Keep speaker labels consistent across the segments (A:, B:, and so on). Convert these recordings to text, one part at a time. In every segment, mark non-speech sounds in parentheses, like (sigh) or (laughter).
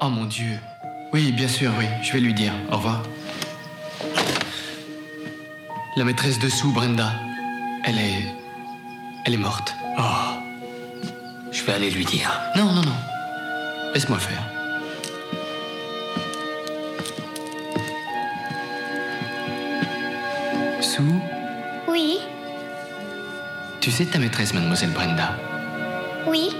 A: Oh mon Dieu. Oui, bien sûr, oui. Je vais lui dire. Au revoir. La maîtresse dessous, Brenda. Elle est. Elle est morte.
B: Oh. Je vais aller lui dire.
A: Non, non, non. Laisse-moi faire. Sue,
C: Oui,
A: tu sais ta maîtresse, mademoiselle Brenda?
C: Oui.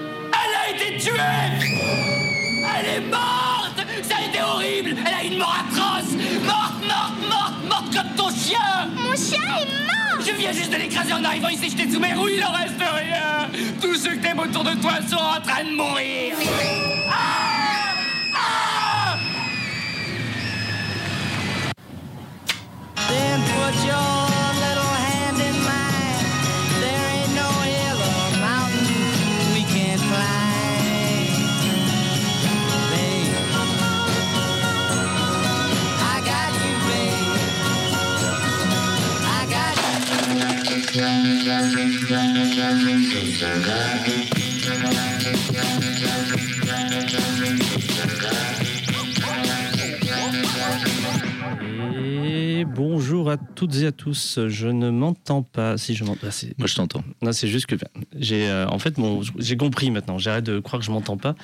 B: Morte. Ça a été horrible. Elle a une mort atroce. Morte, morte, morte, morte comme ton chien.
C: Mon chien est mort.
B: Je viens juste de l'écraser en arrivant ici, je t'ai sous mes roues, il en reste rien. Tous ceux que t'aimes autour de toi sont en train de mourir. Ah Ah
D: Then put your
E: Et bonjour à toutes et à tous. Je ne m'entends pas. Si je m'entends, ah,
F: Moi, je t'entends.
E: non, c'est juste que j'ai, euh, en fait, mon, j'ai compris maintenant. J'arrête de croire que je m'entends pas.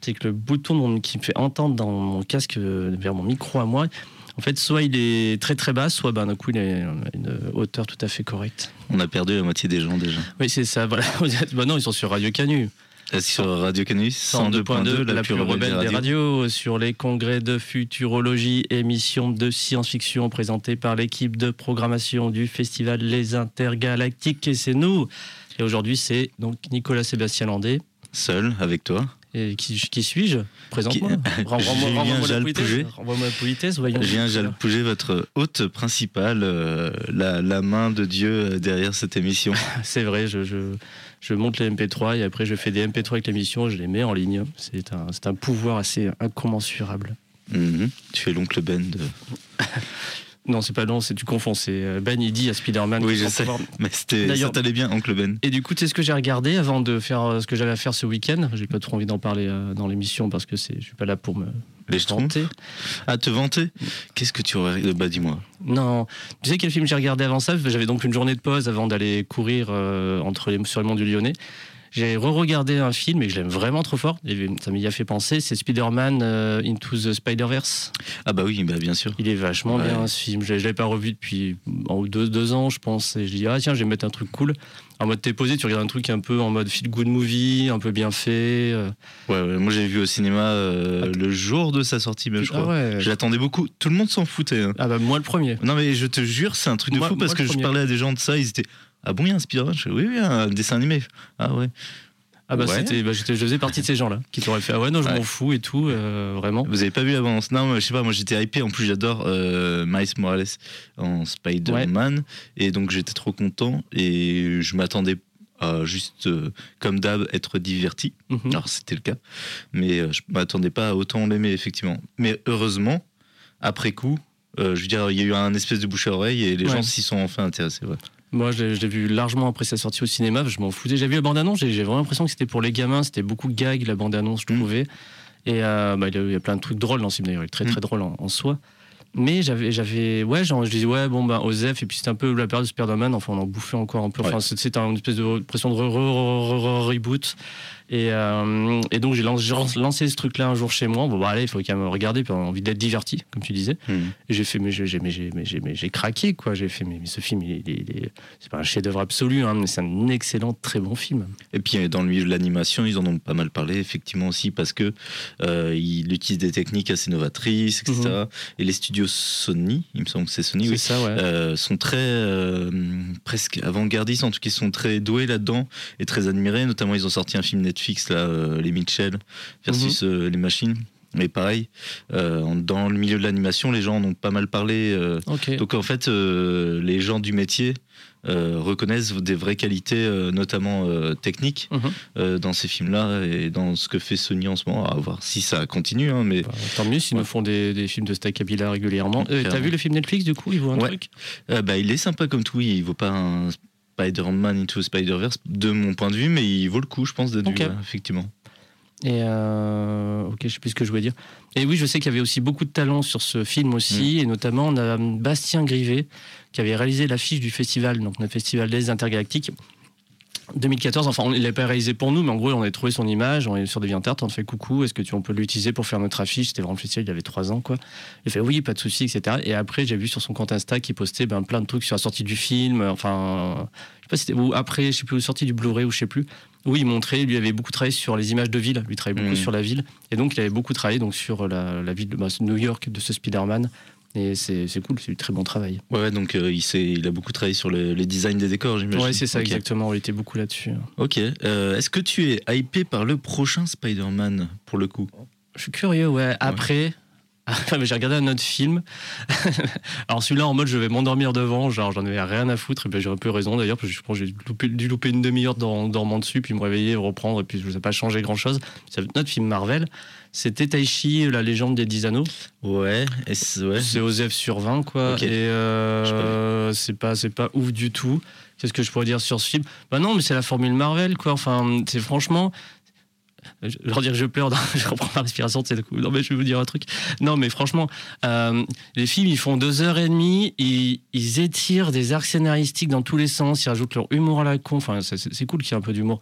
E: C'est que le bouton qui me fait entendre dans mon casque euh, vers mon micro à moi, en fait, soit il est très très bas, soit ben, d'un coup il est à une hauteur tout à fait correcte.
F: On a perdu la moitié des gens déjà.
E: Oui, c'est ça. Voilà. (laughs) bah non, ils sont sur Radio Canu.
F: Euh, Sur Radio Canus, 102.2, la, plus rebelle des radios.
E: radios, sur les congrès de futurologie, émission de science-fiction présentée par l'équipe de programmation du festival Les Intergalactiques. Et c'est nous. Et aujourd'hui, c'est donc Nicolas Sébastien Landé.
F: Seul, avec toi.
E: Et qui, qui suis-je? Présente-moi. (laughs) Renvoie-moi- la politesse. Renvoie-moi politesse, voyons.
F: Julien Jalpouget, votre hôte principal, euh, la, la main de Dieu euh, derrière cette émission. (laughs)
E: C'est vrai, je, je, je monte les MP3 et après je fais des MP3 avec l'émission, je les mets en ligne. C'est un, c'est un pouvoir assez incommensurable.
F: Mhm. Tu es l'oncle Ben de... (laughs)
E: Non, c'est pas long, c'est tu confonds. C'est euh, Ben, il dit à Spider-Man.
F: Oui, je sais.
E: pouvoir- (laughs)
F: Mais c'était, ça
E: D'ailleurs-
F: t'allait bien, oncle Ben.
E: Et du coup, tu sais ce que j'ai regardé avant de faire euh, ce que j'avais à faire ce week-end? J'ai pas trop envie d'en parler euh, dans l'émission parce que c'est, je suis pas là pour me
F: Les
E: vanter.
F: Ah, te vanter? Qu'est-ce que tu aurais... Bah, dis-moi.
E: Non, tu sais quel film j'ai regardé avant ça? J'avais donc une journée de pause avant d'aller courir euh, entre les, sur le mont du Lyonnais. J'ai re-regardé un film et je l'aime vraiment trop fort. Et ça m'y a fait penser. C'est Spider-Man euh, Into the Spider-Verse.
F: Ah bah oui, bah bien sûr.
E: Il est vachement
F: Ouais.
E: bien ce film. Je, je l'avais pas revu depuis ou deux, deux ans, je pense. Et je dis, ah tiens, je vais mettre un truc cool. En mode t'es posé, tu regardes un truc un peu en mode feel good movie, un peu bien fait. euh.
F: Ouais, ouais, moi j'ai vu au cinéma euh,
E: Ah,
F: le jour de sa sortie, même, je
E: Ah
F: crois.
E: ouais.
F: Je l'attendais beaucoup. Tout le monde s'en foutait. hein.
E: Ah bah moi le premier.
F: Non mais je te jure, c'est un truc de
E: Moi-
F: fou parce que je parlais à des gens de ça, ils étaient ah bon il y a un Spider-Man Je fais, Oui oui un dessin animé. Ah ouais.
E: Ah bah
F: Ouais.
E: c'était, bah, je faisais partie de ces gens-là qui t'auraient fait ah ouais non je
F: Ouais.
E: m'en fous et tout euh, vraiment.
F: Vous avez pas vu l'avance? Non, je sais pas. Moi j'étais hypé. En plus j'adore euh, Miles Morales en Spider-Man et donc j'étais trop content et je m'attendais à juste euh, comme d'hab être diverti.
E: Mhm.
F: Alors c'était le cas, mais euh, je m'attendais pas à autant l'aimer effectivement. Mais heureusement après coup. je veux dire, il y a eu un espèce de bouche à oreille et les gens s'y sont enfin intéressés. ouais.
E: Moi l'ai vu largement après sa sortie au cinéma, je m'en foutais. J'ai vu la bande-annonce, j'ai, j'ai vraiment l'impression que c'était pour les gamins, c'était beaucoup de gags la bande-annonce je
F: Mhm.
E: trouvais. Et euh, bah, il y a- plein de trucs drôles dans ce film d'ailleurs, il est très très drôle en, en soi. Mais j'avais, j'avais, ouais, genre, je disais, ouais, bon, bah, Osef, et puis c'était un peu la période de Spider-Man, enfin, on en bouffait encore un peu. Enfin,
F: Ouais.
E: c'était une espèce de pression de re- re- re- re- reboot. Et, euh, et donc, j'ai lancé, ce truc-là un jour chez moi. Bon, bah, allez, il faut quand même regarder, puis on a envie d'être diverti, comme tu disais.
F: Mhm.
E: Et j'ai fait, mais j'ai, mais j'ai, mais j'ai, mais j'ai craqué, quoi. J'ai fait, mais, mais ce film, il est, il est- c'est pas un chef-d'œuvre absolu, hein, mais c'est un excellent, très bon film.
F: Et puis dans le milieu de l'animation, ils en ont pas mal parlé, effectivement aussi, parce que euh, il utilise des techniques assez novatrices, etc. Et les studios Sony, il me semble que c'est Sony, oui,
E: ça, ouais.
F: euh, sont très euh, presque avant-gardistes, en tout cas ils sont très doués là-dedans et très admirés. Notamment, ils ont sorti un film Netflix là, euh, les Mitchell versus
E: Mhm.
F: les machines. Mais pareil, dans le milieu de l'animation, les gens en ont pas mal parlé. donc en fait, les gens du métier reconnaissent des vraies qualités, euh, notamment euh, techniques,
E: Mhm.
F: euh, dans ces films-là et dans ce que fait Sony en ce moment. À voir si ça continue, hein, mais
E: Bah, tant mieux s'ils
F: Ouais.
E: nous font des, des films de Stackabila régulièrement. Euh, T'as vu le film Netflix du coup Il vaut un
F: Ouais.
E: truc?
F: Euh, bah, il est sympa comme tout. Il vaut pas un Spider-Man into Spider-Verse de mon point de vue, mais il vaut le coup, je pense, d'être vu, effectivement.
E: Et euh, ok, je sais plus ce que je voulais dire. Et oui, je sais qu'il y avait aussi beaucoup de talent sur ce film aussi, et notamment on a Bastien Grivet qui avait réalisé l'affiche du festival, donc le festival des intergalactiques. 2014, enfin, on- il l'a pas réalisé pour nous, mais en gros, on a trouvé son image, on est sur DeviantArt, on fait coucou, est-ce que tu, on peut l'utiliser pour faire notre affiche? C'était vraiment le festival, il avait trois ans, quoi. Il fait oui, pas de souci, etc. Et après, j'ai vu sur son compte Insta qu'il postait ben, plein de trucs sur la sortie du film, enfin, je sais pas si c'était, ou après, je sais plus, sortie du Blu-ray ou je sais plus, où il montrait, lui avait beaucoup travaillé sur les images de ville, lui travaillait beaucoup
F: Mhm.
E: sur la ville, et donc il avait beaucoup travaillé donc, sur la, la ville de bah, New York de ce Spider-Man. Et c'est cool, c'est du très bon travail.
F: Ouais, donc euh, il, il a beaucoup travaillé sur le- les designs des décors, j'imagine.
E: Ouais, c'est ça, exactement. Il était beaucoup là-dessus.
F: Ok. Euh, Est-ce que tu es hypé par le prochain Spider-Man pour le coup?
E: Je suis curieux, ouais. Après, (laughs) j'ai regardé un autre film. (laughs) Alors celui-là, en mode, je vais m'endormir devant. Genre, j'en avais rien à foutre. Et ben, j'ai un peu raison d'ailleurs, parce que je pense que j'ai loupé- dû louper une demi-heure en dormant dessus, puis me réveiller, reprendre, et puis ça n'a pas changé grand-chose. C'est un autre film Marvel. C'était Taichi, la légende des 10 anneaux.
F: Ouais. est-ce- ouais.
E: C'est Osef sur 20, quoi. Et euh, c'est pas, c'est pas ouf du tout. Qu'est-ce que je pourrais dire sur ce film Bah non, mais c'est la formule Marvel, quoi. Enfin, c'est franchement. Je leur dire que je pleure, (laughs) je reprends ma respiration, c'est coup. Non, mais je vais vous dire un truc. Non, mais franchement, euh, les films, ils font deux heures et demie, ils, ils étirent des arcs scénaristiques dans tous les sens, ils rajoutent leur humour à la con. Enfin, c'est- cool qu'il y ait un peu d'humour.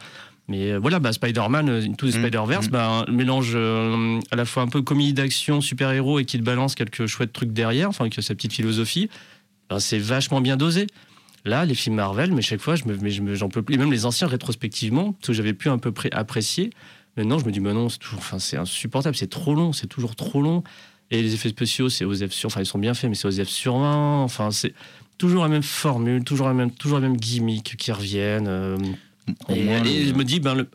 E: Mais euh, voilà, bah, Spider-Man, euh, the
F: Mm,
E: Spider-Verse,
F: mm.
E: bah, un mélange euh, à la fois un peu comédie d'action, super-héros et qui te balance quelques chouettes trucs derrière, enfin, avec sa petite philosophie. Ben, c'est vachement bien dosé. Là, les films Marvel, mais chaque fois, je me, j'en peux plus. Et même les anciens rétrospectivement, que j'avais pu un peu apprécier. Maintenant, je me dis, mais non, c'est toujours, enfin, c'est insupportable, c'est trop long, c'est toujours trop long. Et les effets spéciaux, c'est aux F sur, enfin, ils sont bien faits, mais c'est aux F sur 20. Enfin, c'est toujours la même formule, toujours la même, toujours la même gimmick qui reviennent. euh, et, et je me dis, ben, le-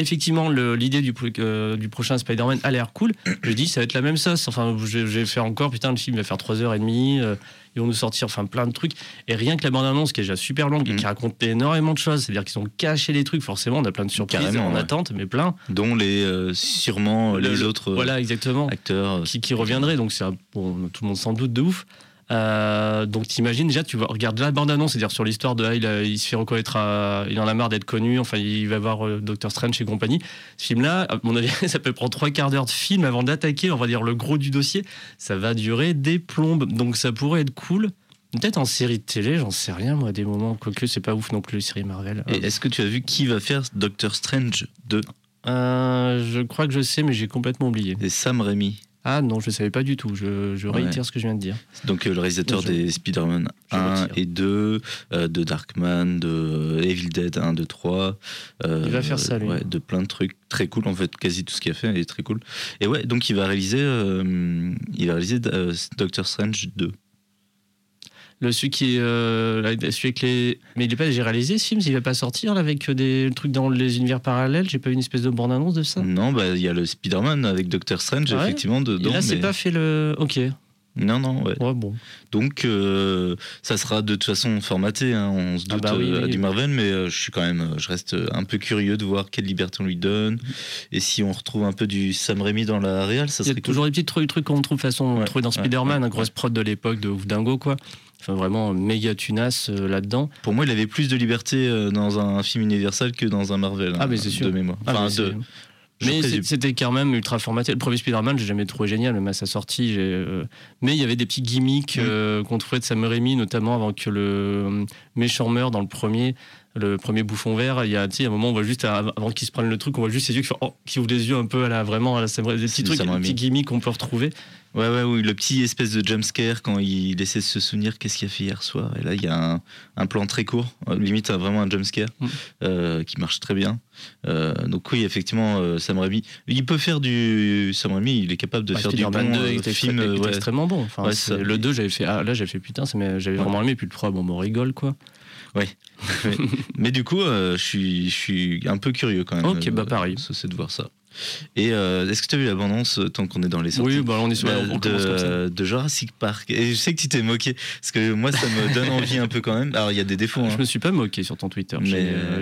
E: effectivement, l'idée du, pro- euh, du prochain Spider-Man a l'air cool. Je dis, ça va être la même sauce. Enfin, vais faire encore, putain, le film va faire 3h30. euh, ils vont nous sortir enfin, plein de trucs. Et rien que la bande-annonce, qui est déjà super longue et
F: Mhm.
E: qui raconte énormément de choses, c'est-à-dire qu'ils ont caché des trucs, forcément, on a plein de surprises
F: Carrément,
E: en
F: ouais.
E: attente, mais plein.
F: dont les euh, sûrement
E: Le-
F: les
E: le-
F: autres euh,
E: Voilà, exactement.
F: acteurs.
E: Qui, qui reviendraient. Donc, c'est un- bon, tout le monde s'en doute de ouf. Euh, donc t'imagines déjà tu vois, regarde la bande annonce c'est à dire sur l'histoire de ah, il, a- il se fait reconnaître à- il en a marre d'être connu enfin il va voir euh, Doctor Strange et compagnie. Ce film là à mon avis (laughs) ça peut prendre trois quarts d'heure de film avant d'attaquer on va dire le gros du dossier. Ça va durer des plombes. Donc ça pourrait être cool. Peut-être en série de télé j'en sais rien moi à des moments quoique c'est pas ouf non plus les séries Marvel.
F: Et est-ce que tu as vu qui va faire Doctor Strange 2
E: Euh, je crois que je sais mais j'ai complètement oublié.
F: C'est Sam Raimi.
E: Ah non je savais pas du tout je, je
F: Ouais.
E: réitère ce que je viens de dire
F: Donc euh, le réalisateur
E: Ouais, je-
F: des Spider-Man
E: je
F: 1
E: retire.
F: et 2, euh, de Darkman, de Evil Dead 1, 2, 3. euh,
E: Il va faire ça, lui.
F: Ouais, de plein de trucs très cool en fait, quasi tout ce qu'il a fait est très cool. Et ouais, donc il va réaliser, euh, il va réaliser euh, Doctor Strange 2.
E: Le celui qui est euh, celui avec les mais il est pas déjà réalisé ce film il va pas sortir là, avec euh, des trucs dans les univers parallèles j'ai pas vu une espèce de bande annonce de ça?
F: Non, bah il y a le Spider-Man avec Doctor Strange
E: Ah ouais?
F: effectivement
E: et
F: dedans.
E: là c'est
F: mais-
E: pas fait le ok
F: Non, non, ouais.
E: ouais bon
F: Donc, euh, ça sera de toute façon formaté, hein, on se
E: Ah
F: doute
E: bah oui,
F: euh,
E: oui.
F: du Marvel, mais euh, je suis quand même, je reste un peu curieux de voir quelle liberté on lui donne. Et si on retrouve un peu du Sam Raimi dans la réal, ça
E: il y a
F: serait
E: toujours des petits trucs, trucs qu'on trouve de toute façon
F: Ouais,
E: trouvé dans
F: ouais,
E: Spider-Man un grosse prod de l'époque de ouf dingo quoi enfin vraiment méga tunasse euh, là-dedans.
F: Pour moi, il avait plus de liberté euh, dans un film Universal que dans un Marvel.
E: Ah,
F: hein,
E: mais c'est sûr.
F: De mémoire.
E: Ah,
F: Enfin,
E: mais
F: de-
E: Mais c'était quand même ultra formaté. Le premier Spider-Man, j'ai jamais trouvé génial, même à sa sortie. euh, Mais il y avait des petits gimmicks
F: Mm.
E: euh, qu'on trouvait de Sam Raimi, notamment avant que le méchant meure dans le premier, le premier bouffon vert. Il y a, un moment, on voit juste, avant qu'il se prenne le truc, on voit juste ses yeux qui, font, oh, qui ouvrent les yeux un peu à la, vraiment, à la Sam Raimi. Des petits trucs, des petits gimmicks qu'on peut retrouver.
F: Ouais, ouais, oui, le petit espèce de jumpscare quand il essaie de se souvenir qu'est-ce qu'il a fait hier soir. Et là, il y a un, un plan très court, euh, limite euh, vraiment un jumpscare,
E: Mm.
F: euh, qui marche très bien. Euh, donc, oui, effectivement, Sam Raimi, il peut faire du. Sam Raimi, il est capable de
E: Bah,
F: faire du bon
E: Spider-Man 2
F: euh,
E: était,
F: film. ouais.
E: extrêmement bon. Enfin,
F: Ouais,
E: c'est-
F: ça.
E: le 2, j'avais fait, ah, là, j'avais fait putain, j'avais
F: Ouais.
E: vraiment aimé. Puis le 3, bon, on rigole, quoi. (laughs)
F: Mais du coup, euh, je suis, je suis un peu curieux quand même.
E: Ok, bah, pareil.
F: C'est de voir ça. Et euh, est-ce que tu as vu l'abondance euh, tant qu'on est dans les sorties
E: Oui, bah, on est sur,
F: Bah,
E: on commence comme ça.
F: de, Jurassic Park? Et je sais que tu t'es moqué, parce que moi, ça me donne envie un peu quand même. Alors, il y a des défauts. hein.
E: Je me suis pas moqué sur ton Twitter.
F: Mais,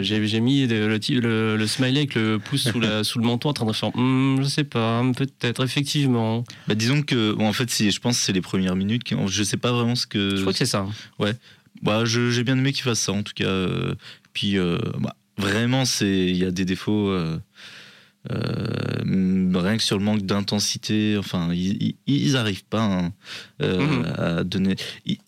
E: J'ai,
F: euh,
E: mis le, smiley avec le pouce sous, la, sous le menton en train de faire Hmm, je sais pas, peut-être, effectivement.
F: Bah, disons que, bon, en fait, je pense que c'est les premières minutes. Qui, je sais pas vraiment ce que.
E: Je crois que c'est ça.
F: Bah, je- j'ai bien aimé qu'il fasse ça, en tout cas. puis, euh, bah, vraiment, il y a des défauts. euh, rien que sur le manque d'intensité, enfin, ils, ils, arrivent pas hein, euh,
E: Mhm.
F: à donner.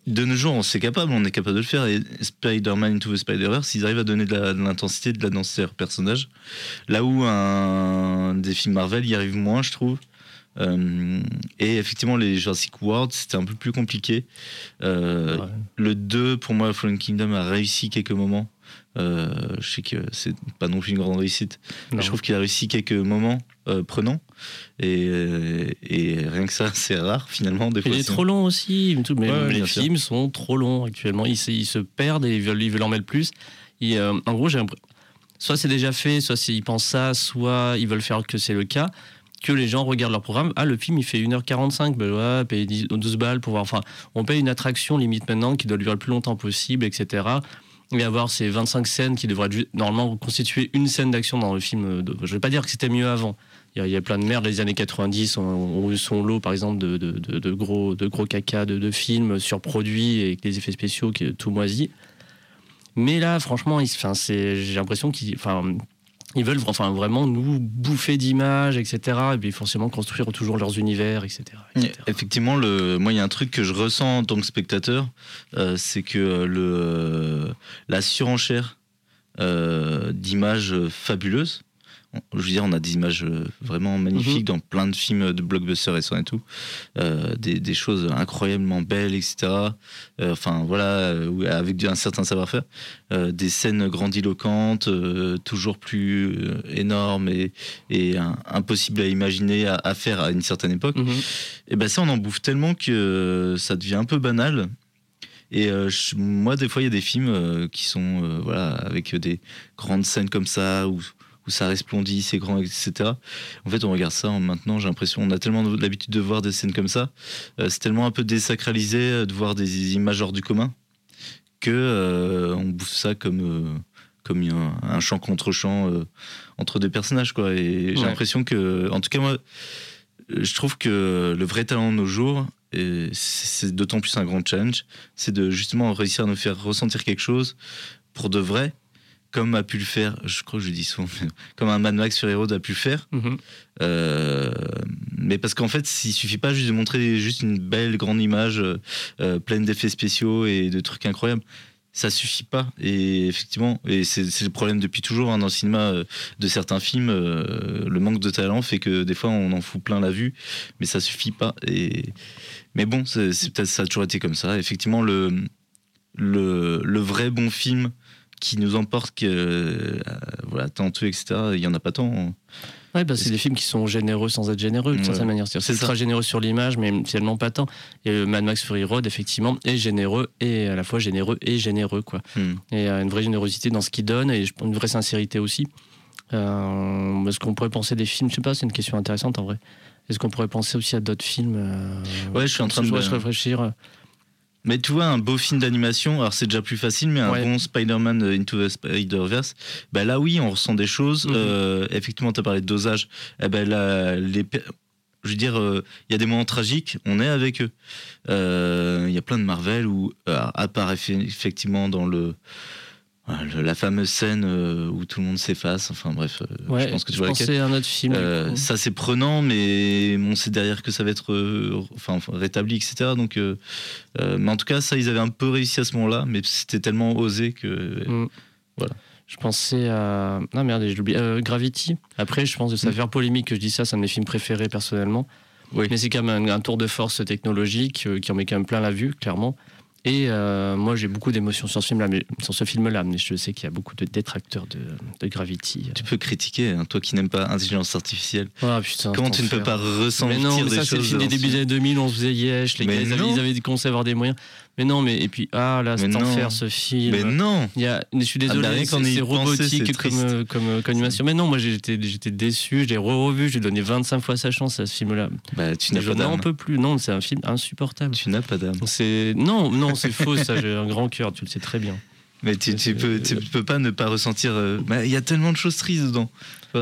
F: De nos jours, on c'est capable, on est capable de le faire. Et Spider-Man Into the Spider-Verse, ils arrivent à donner de l'intensité, de la densité à leur personnage. Là où un des films Marvel y arrive moins, je trouve. Euh, et effectivement, les Jurassic World, c'était un peu plus compliqué. Euh,
E: Ouais.
F: Le 2, pour moi, Fallen Kingdom a réussi quelques moments. Euh, je sais que c'est pas non plus une grande réussite. Mais je trouve qu'il a réussi quelques moments euh, prenants. Et, euh, et rien que ça, (laughs) c'est rare finalement. Des
E: Il est trop long aussi. Mais
F: Ouais,
E: les
F: sûr.
E: films sont trop longs actuellement. Ils, se- ils se perdent et ils veulent, ils veulent en mettre plus. Et, euh, en gros, j'ai l'impression- soit c'est déjà fait, soit ils pensent ça, soit ils veulent faire que c'est le cas. Que les gens regardent leur programme. Ah, le film, il fait 1h45. Ben ouais, payer 10 12 balles pour voir. Enfin, on paye une attraction limite maintenant qui doit durer le plus longtemps possible, etc. Et avoir ces 25 scènes qui devraient normalement constituer une scène d'action dans le film. je vais pas dire que c'était mieux avant. Il y, a, il y plein de merde. Les années 90 ont, eu son lot, par exemple, de, gros, de caca de, films surproduits et avec des effets spéciaux qui est tout moisi. Mais là, franchement, j'ai l'impression enfin, ils veulent enfin, vraiment nous bouffer d'images, etc. Et puis forcément construire toujours leurs univers, etc. etc.
F: Effectivement, le, moi, il y a un truc que je ressens en tant que spectateur, euh, c'est que euh, le, la surenchère euh, d'images fabuleuses, je veux dire, on a des images euh, vraiment magnifiques
E: Mhm.
F: dans plein de films de blockbusters récents et tout, euh, des, des choses incroyablement belles, etc. Euh, enfin, voilà, avec un certain savoir-faire, Euh, des scènes grandiloquentes, toujours plus énormes et, et un- impossibles à imaginer, à, à faire à une certaine époque.
E: Mhm.
F: Et ben ça, on en bouffe tellement que ça devient un peu banal. Et euh, je- moi, des fois, il y a des films euh, qui sont euh, voilà avec des grandes scènes comme ça où, où ça resplendit, c'est grand, etc. En fait, on regarde ça en- maintenant. J'ai l'impression, on a tellement l'habitude de voir des scènes comme ça. euh, c'est tellement un peu désacralisé euh, de voir des images hors du commun que euh, on bouffe ça comme euh, comme un, un chant contre euh, entre deux personnages quoi. Et j'ai l'impression que, en tout cas moi, je trouve que le vrai talent de nos jours, et c'est c'est d'autant plus un grand challenge, c'est de justement réussir à nous faire ressentir quelque chose pour de vrai, comme a pu le faire, je crois que je dis souvent, (laughs) comme un Mad Max sur Road a pu le faire.
E: Mhm.
F: Euh, mais parce qu'en fait, il suffit pas juste de montrer juste une belle grande image euh, pleine d'effets spéciaux et de trucs incroyables. Ça suffit pas. Et effectivement, et c'est le problème depuis toujours hein, dans le cinéma euh, de certains films. euh, le manque de talent fait que des fois on en fout plein la vue, mais ça suffit pas. Et mais bon, c'est c'est peut-être ça a toujours été comme ça. Effectivement, le le, le vrai bon film qui nous emporte que euh, voilà tantôt etc. Il y en a pas tant.
E: Ouais, bah, c'est des films qui sont généreux sans être généreux,
F: Ouais.
E: certaine manière.
F: C'est ça.
E: ultra généreux sur l'image, mais finalement pas tant. Et euh, Mad Max Fury Road, effectivement, est généreux et à la fois généreux et généreux, quoi.
F: Hmm.
E: Et euh, une vraie générosité dans ce qu'il donne et une vraie sincérité aussi. Euh, Est-ce qu'on pourrait penser des films Je sais pas, c'est une question intéressante en vrai. Est-ce qu'on pourrait penser aussi à d'autres films euh,
F: Ouais, je suis en train de-
E: réfléchir.
F: Mais tu vois, un beau film d'animation, alors c'est déjà plus facile, mais un
E: Ouais.
F: bon Spider-Man euh, Into the Spider-Verse, bah là oui, on ressent des choses.
E: Mhm.
F: Euh, effectivement, tu as parlé de dosage. Eh ben là, les, je veux dire, euh, il y a des moments tragiques, on est avec eux. Euh, Il y a plein de Marvel où, à part effe- effectivement dans le- la fameuse scène euh, où tout le monde s'efface, enfin bref, euh,
E: Ouais,
F: je pense que tu vois laquelle.
E: à un autre film.
F: Euh, ça c'est prenant, mais on sait derrière que ça va être euh, enfin, rétabli, etc. Donc, euh, mais en tout cas, ça ils avaient un peu réussi à ce moment-là, mais c'était tellement osé que
E: Mm.
F: Voilà.
E: Je pensais à. Ah merde, j'ai oublié. Gravity. Après, je pense que ça va faire polémique que je dis ça, c'est un de mes films préférés personnellement.
F: Oui.
E: Mais c'est quand même un, un tour de force technologique qui en met quand même plein la vue, clairement. Et euh, moi, j'ai beaucoup d'émotions sur ce film-là, mais sur ce film-là, mais je sais qu'il y a beaucoup de détracteurs de, de Gravity.
F: tu peux critiquer, hein, toi qui n'aimes pas intelligence artificielle.
E: Ah putain.
F: Comment tu ne peux pas ressentir
E: Mais non, mais
F: des
E: ça, c'est le film des débuts des années 2000, on se faisait yesh, les
F: Mais
E: gars, ils avaient, ils avaient commencé à avoir des moyens. Mais non, mais et puis, ah là,
F: non.
E: enfer, ce film.
F: Mais non
E: Il y a, je suis
F: Ah,
E: désolé,
F: qu'en
E: c'est c'est robotique
F: c'est
E: comme, euh, comme, euh, comme animation. Mais non, moi j'étais j'étais déçu, je l'ai re-revu, j'ai donné 25 fois sa chance à ce film-là.
F: Bah, tu n'as pas d'âme.
E: peux plus. Non, c'est un film insupportable.
F: Tu n'as pas d'âme.
E: C'est non, non, c'est faux. Ça, j'ai un grand cœur. Tu le sais très bien.
F: Mais tu, tu peux, tu peux pas ne pas ressentir. euh, bah, Il y a tellement de choses tristes dedans.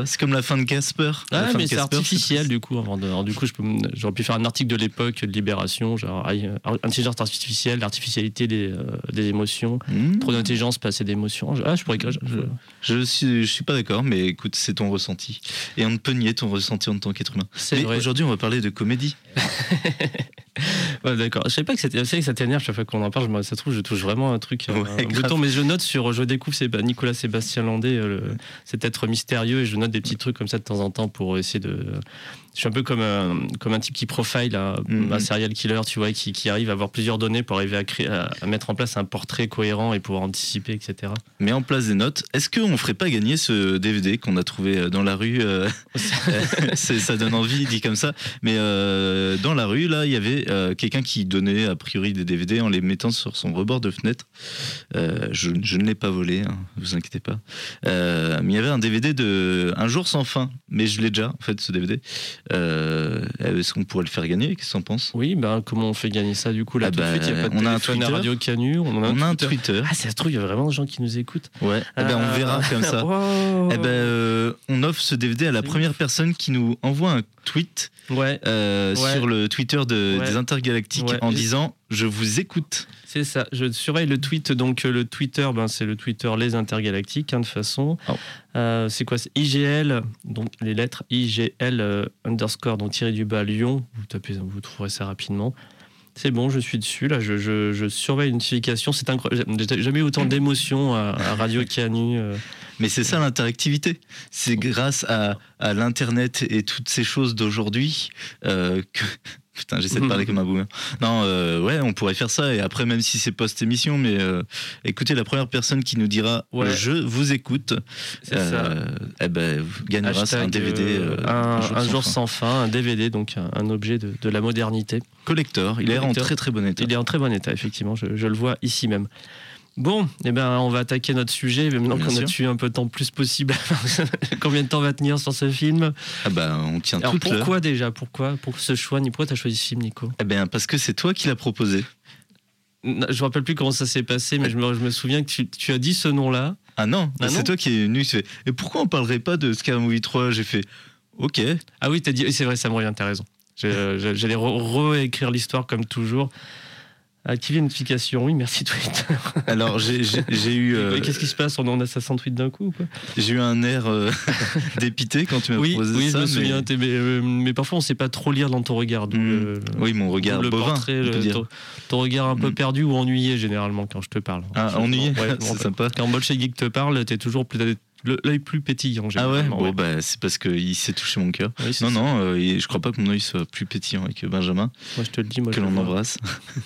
F: C'est comme la fin de Casper.
E: Ah, mais c'est artificiel du coup. Alors, du coup, j'aurais pu faire un article de l'époque de Libération, genre ah, intelligence artificielle, l'artificialité des, euh, des émotions.
F: Mmh.
E: Trop d'intelligence, pas assez d'émotions. Ah, je pourrais. je- je-
F: Je suis, je suis pas d'accord, mais écoute, c'est ton ressenti. Et on ne peut nier ton ressenti en tant qu'être humain.
E: C'est
F: Mais
E: vrai.
F: aujourd'hui, on va parler de comédie. (laughs)
E: Ouais, d'accord. Je sais pas que c'était- ça t'énerve chaque fois qu'on en parle. Ça trouve, je touche vraiment un truc, un-
F: Ouais,
E: un
F: grave.
E: bouton. Mais je note sur, je découvre c'est Nicolas Sébastien Landais, euh, le- cet être mystérieux, et je note des petits trucs comme ça de temps en temps pour essayer de. Je suis un peu comme un, comme un type qui profile un,
F: Mhm.
E: un serial killer, tu vois, qui, qui arrive à avoir plusieurs données pour arriver à, créer, à, à mettre en place un portrait cohérent et pouvoir anticiper, etc.
F: Mais en place des notes, est-ce qu'on ferait pas gagner ce DVD qu'on a trouvé euh, dans la rue euh, (laughs) (laughs) Ça donne envie, dit comme ça. Mais euh, dans la rue, là, il y avait euh, quelqu'un qui donnait a priori des DVD en les mettant sur son rebord de fenêtre. Euh, je, je ne l'ai pas volé, hein, vous inquiétez pas. Euh, mais il y avait un DVD de Un jour sans fin, mais je l'ai déjà, en fait, ce DVD. Euh, Est-ce qu'on pourrait le faire gagner? Qu'est-ce que t'en penses?
E: Oui, ben comment on fait gagner ça du coup là
F: Ah
E: tout de
F: bah,
E: suite, n'y a pas de
F: on a un Twitter.
E: Radio Canu, on a un
F: On a un
E: Twitter.
F: Twitter.
E: Ah, ça se trouve, il y a vraiment des gens qui nous écoutent.
F: Ouais, Eh ben, on
E: Euh,
F: verra comme ça. (laughs)
E: wow.
F: Eh ben, euh, on offre ce DVD à la première personne qui nous envoie un tweet
E: Ouais,
F: euh,
E: Ouais.
F: sur le Twitter de,
E: Ouais.
F: des Intergalactiques en disant je vous écoute.
E: C'est ça. Je surveille le tweet. Donc, euh, le Twitter, ben, c'est le Twitter Les Intergalactiques, hein, de toute façon.
F: Oh.
E: Euh, c'est quoi? C'est IGL, donc les lettres IGL euh, underscore, donc tiré du bas Lyon. Vous tapez, vous trouverez ça rapidement. C'est bon, je suis dessus. Là, je, je- je surveille une notification. C'est incroyable. J'ai jamais eu autant d'émotions à, à Radio Canu. euh.
F: Mais c'est ça l'interactivité. C'est grâce à, à l'internet et toutes ces choses d'aujourd'hui que putain j'essaie de (laughs) parler comme un boomer. Non euh, ouais on pourrait faire ça et après même si c'est post émission mais euh, écoutez la première personne qui nous dira
E: Ouais.
F: je vous écoute euh, eh ben
E: Hashtag,
F: un DVD
E: euh,
F: euh,
E: un, un jour,
F: fin.
E: sans fin, un DVD, donc un, un objet de, de la modernité.
F: collector. Il est en très très bon état.
E: Il est en très bon état, effectivement, je, je le vois ici même. Bon, eh ben, on va attaquer notre sujet, maintenant qu'on a tué un peu de temps plus possible. (laughs) Combien de temps va tenir sur ce film?
F: Ah bah on tient
E: Alors pourquoi déjà? Pourquoi? Pour ce choix Pourquoi tu as choisi ce film, Nico?
F: Eh bien, parce que c'est toi qui l'as proposé.
E: Non, Je me rappelle plus comment ça s'est passé, mais je me, je me souviens que tu, tu as dit ce nom-là.
F: Ah non,
E: Ah
F: c'est toi qui es venu. Et pourquoi on parlerait pas de Scary Movie 3 J'ai fait, ok.
E: Ah oui, t'as dit, c'est vrai, ça me revient, t'as raison. J'allais re- réécrire l'histoire comme toujours. Activer notification, oui, merci Twitter. (laughs)
F: Alors j'ai eu, euh,
E: Qu'est-ce qui se passe On en a 500 tweets d'un coup ou quoi?
F: j'ai eu un air euh, (laughs) dépité quand tu m'as
E: Oui,
F: proposé
E: oui
F: ça.
E: je me
F: mais-
E: souviens. Mais, euh, mais parfois, on sait pas trop lire dans ton regard.
F: Hmm.
E: le-
F: Oui, mon regard
E: le
F: bovin,
E: portrait, le- ton, ton regard un peu
F: Hmm.
E: perdu ou ennuyé généralement quand je te parle.
F: Ah, ennuyé,
E: ouais, (laughs)
F: c'est sympa.
E: Quand Bolche Geek te parle, t'es toujours plus- t'as le- l'œil plus pétillant.
F: Ah ouais, bon bah c'est parce qu'il s'est touché mon cœur.
E: Oui,
F: Non
E: ça.
F: non, euh, je crois pas que mon œil soit plus pétillant avec Benjamin,
E: Moi, je te le dis. Moi,
F: que l'on embrasse.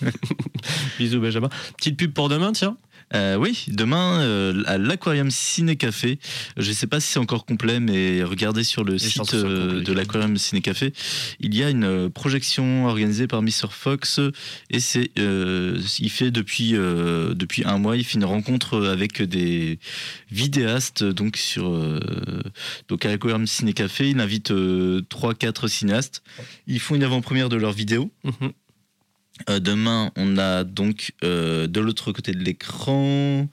F: (laughs)
E: Bisous, Benjamin. Petite pub pour demain, tiens.
F: Euh, oui, demain euh, à l'Aquarium Ciné Café. Je ne sais pas si c'est encore complet, mais regardez sur le site euh, de l'Aquarium Ciné Café. Il y a une euh, projection organisée par Mr Fox et c'est euh, il fait depuis euh, depuis un mois, il fait une rencontre avec des vidéastes donc sur euh, donc à l'Aquarium Ciné Café. Il invite euh, trois quatre cinéastes. Ils font une avant-première de leurs vidéos.
E: Mhm.
F: Euh, demain, on a donc euh, de l'autre côté de l'écran.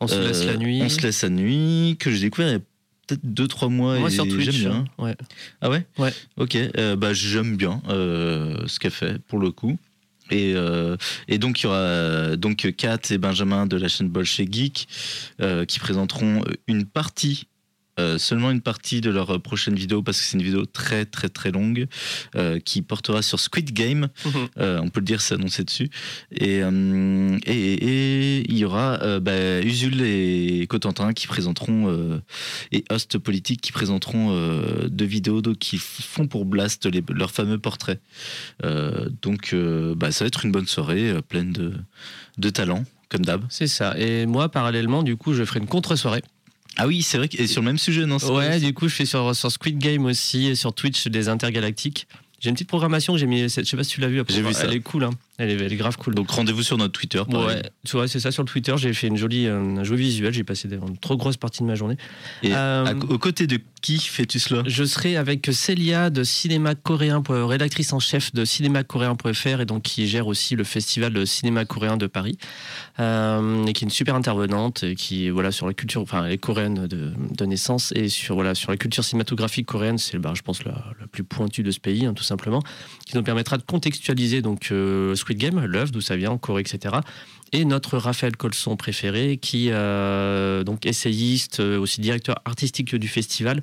E: On se
F: Euh,
E: laisse la nuit.
F: On se laisse la nuit, que j'ai découvert il y a peut-être 2-3 mois.
E: Moi
F: et
E: sur Twitch.
F: J'aime bien.
E: hein, Ouais.
F: Ah ouais?
E: Ouais.
F: Ok, euh, bah, j'aime bien euh, ce qu'elle fait pour le coup. Et, euh, et donc il y aura euh, donc Kat et Benjamin de la chaîne Bolche Geek euh, qui présenteront une partie. Euh, seulement une partie de leur prochaine vidéo parce que c'est une vidéo très très très longue euh, qui portera sur Squid Game
E: Mhm.
F: euh, on peut le dire, c'est annoncé dessus. Et, et, et il y aura bah, Usul et Cotentin qui présenteront, et Host Politique qui présenteront deux vidéos donc, qui font pour Blast les- leurs fameux portraits. Euh, donc bah, ça va être une bonne soirée pleine de, de talent, comme d'hab.
E: C'est ça. Et moi, parallèlement, du coup, je ferai une contre-soirée.
F: Ah oui, c'est vrai, que- et sur le même sujet, non
E: Ouais, du coup, je fais sur, sur Squid Game aussi et sur Twitch des Intergalactiques. J'ai une petite programmation que j'ai mis. Je sais pas si tu l'as vu.
F: J'ai vu
E: Elle est cool. Hein. Elle est, elle est grave cool.
F: Donc rendez-vous sur notre Twitter.
E: Ouais, tu vois, c'est ça sur le Twitter. J'ai fait une jolie, euh, un joli visuel. J'ai passé des- une trop grosse partie de ma journée.
F: Et
E: Euh,
F: à- aux côtés de qui fais-tu cela?
E: Je serai avec Célia de cinéma coréen, rédactrice en chef de cinémacoréen.fr et donc qui gère aussi le festival de cinéma coréen de Paris, euh, et qui est une super intervenante qui voilà sur la culture, enfin coréenne de, naissance et sur la culture cinématographique coréenne, c'est bah, je pense la, la plus pointue de ce pays hein, tout simplement, qui nous permettra de contextualiser donc euh, Squid Game, l'œuvre d'où ça vient en Corée, etc. Et notre Raphaël Colson préféré, qui euh, donc essayiste, euh, aussi directeur artistique du festival,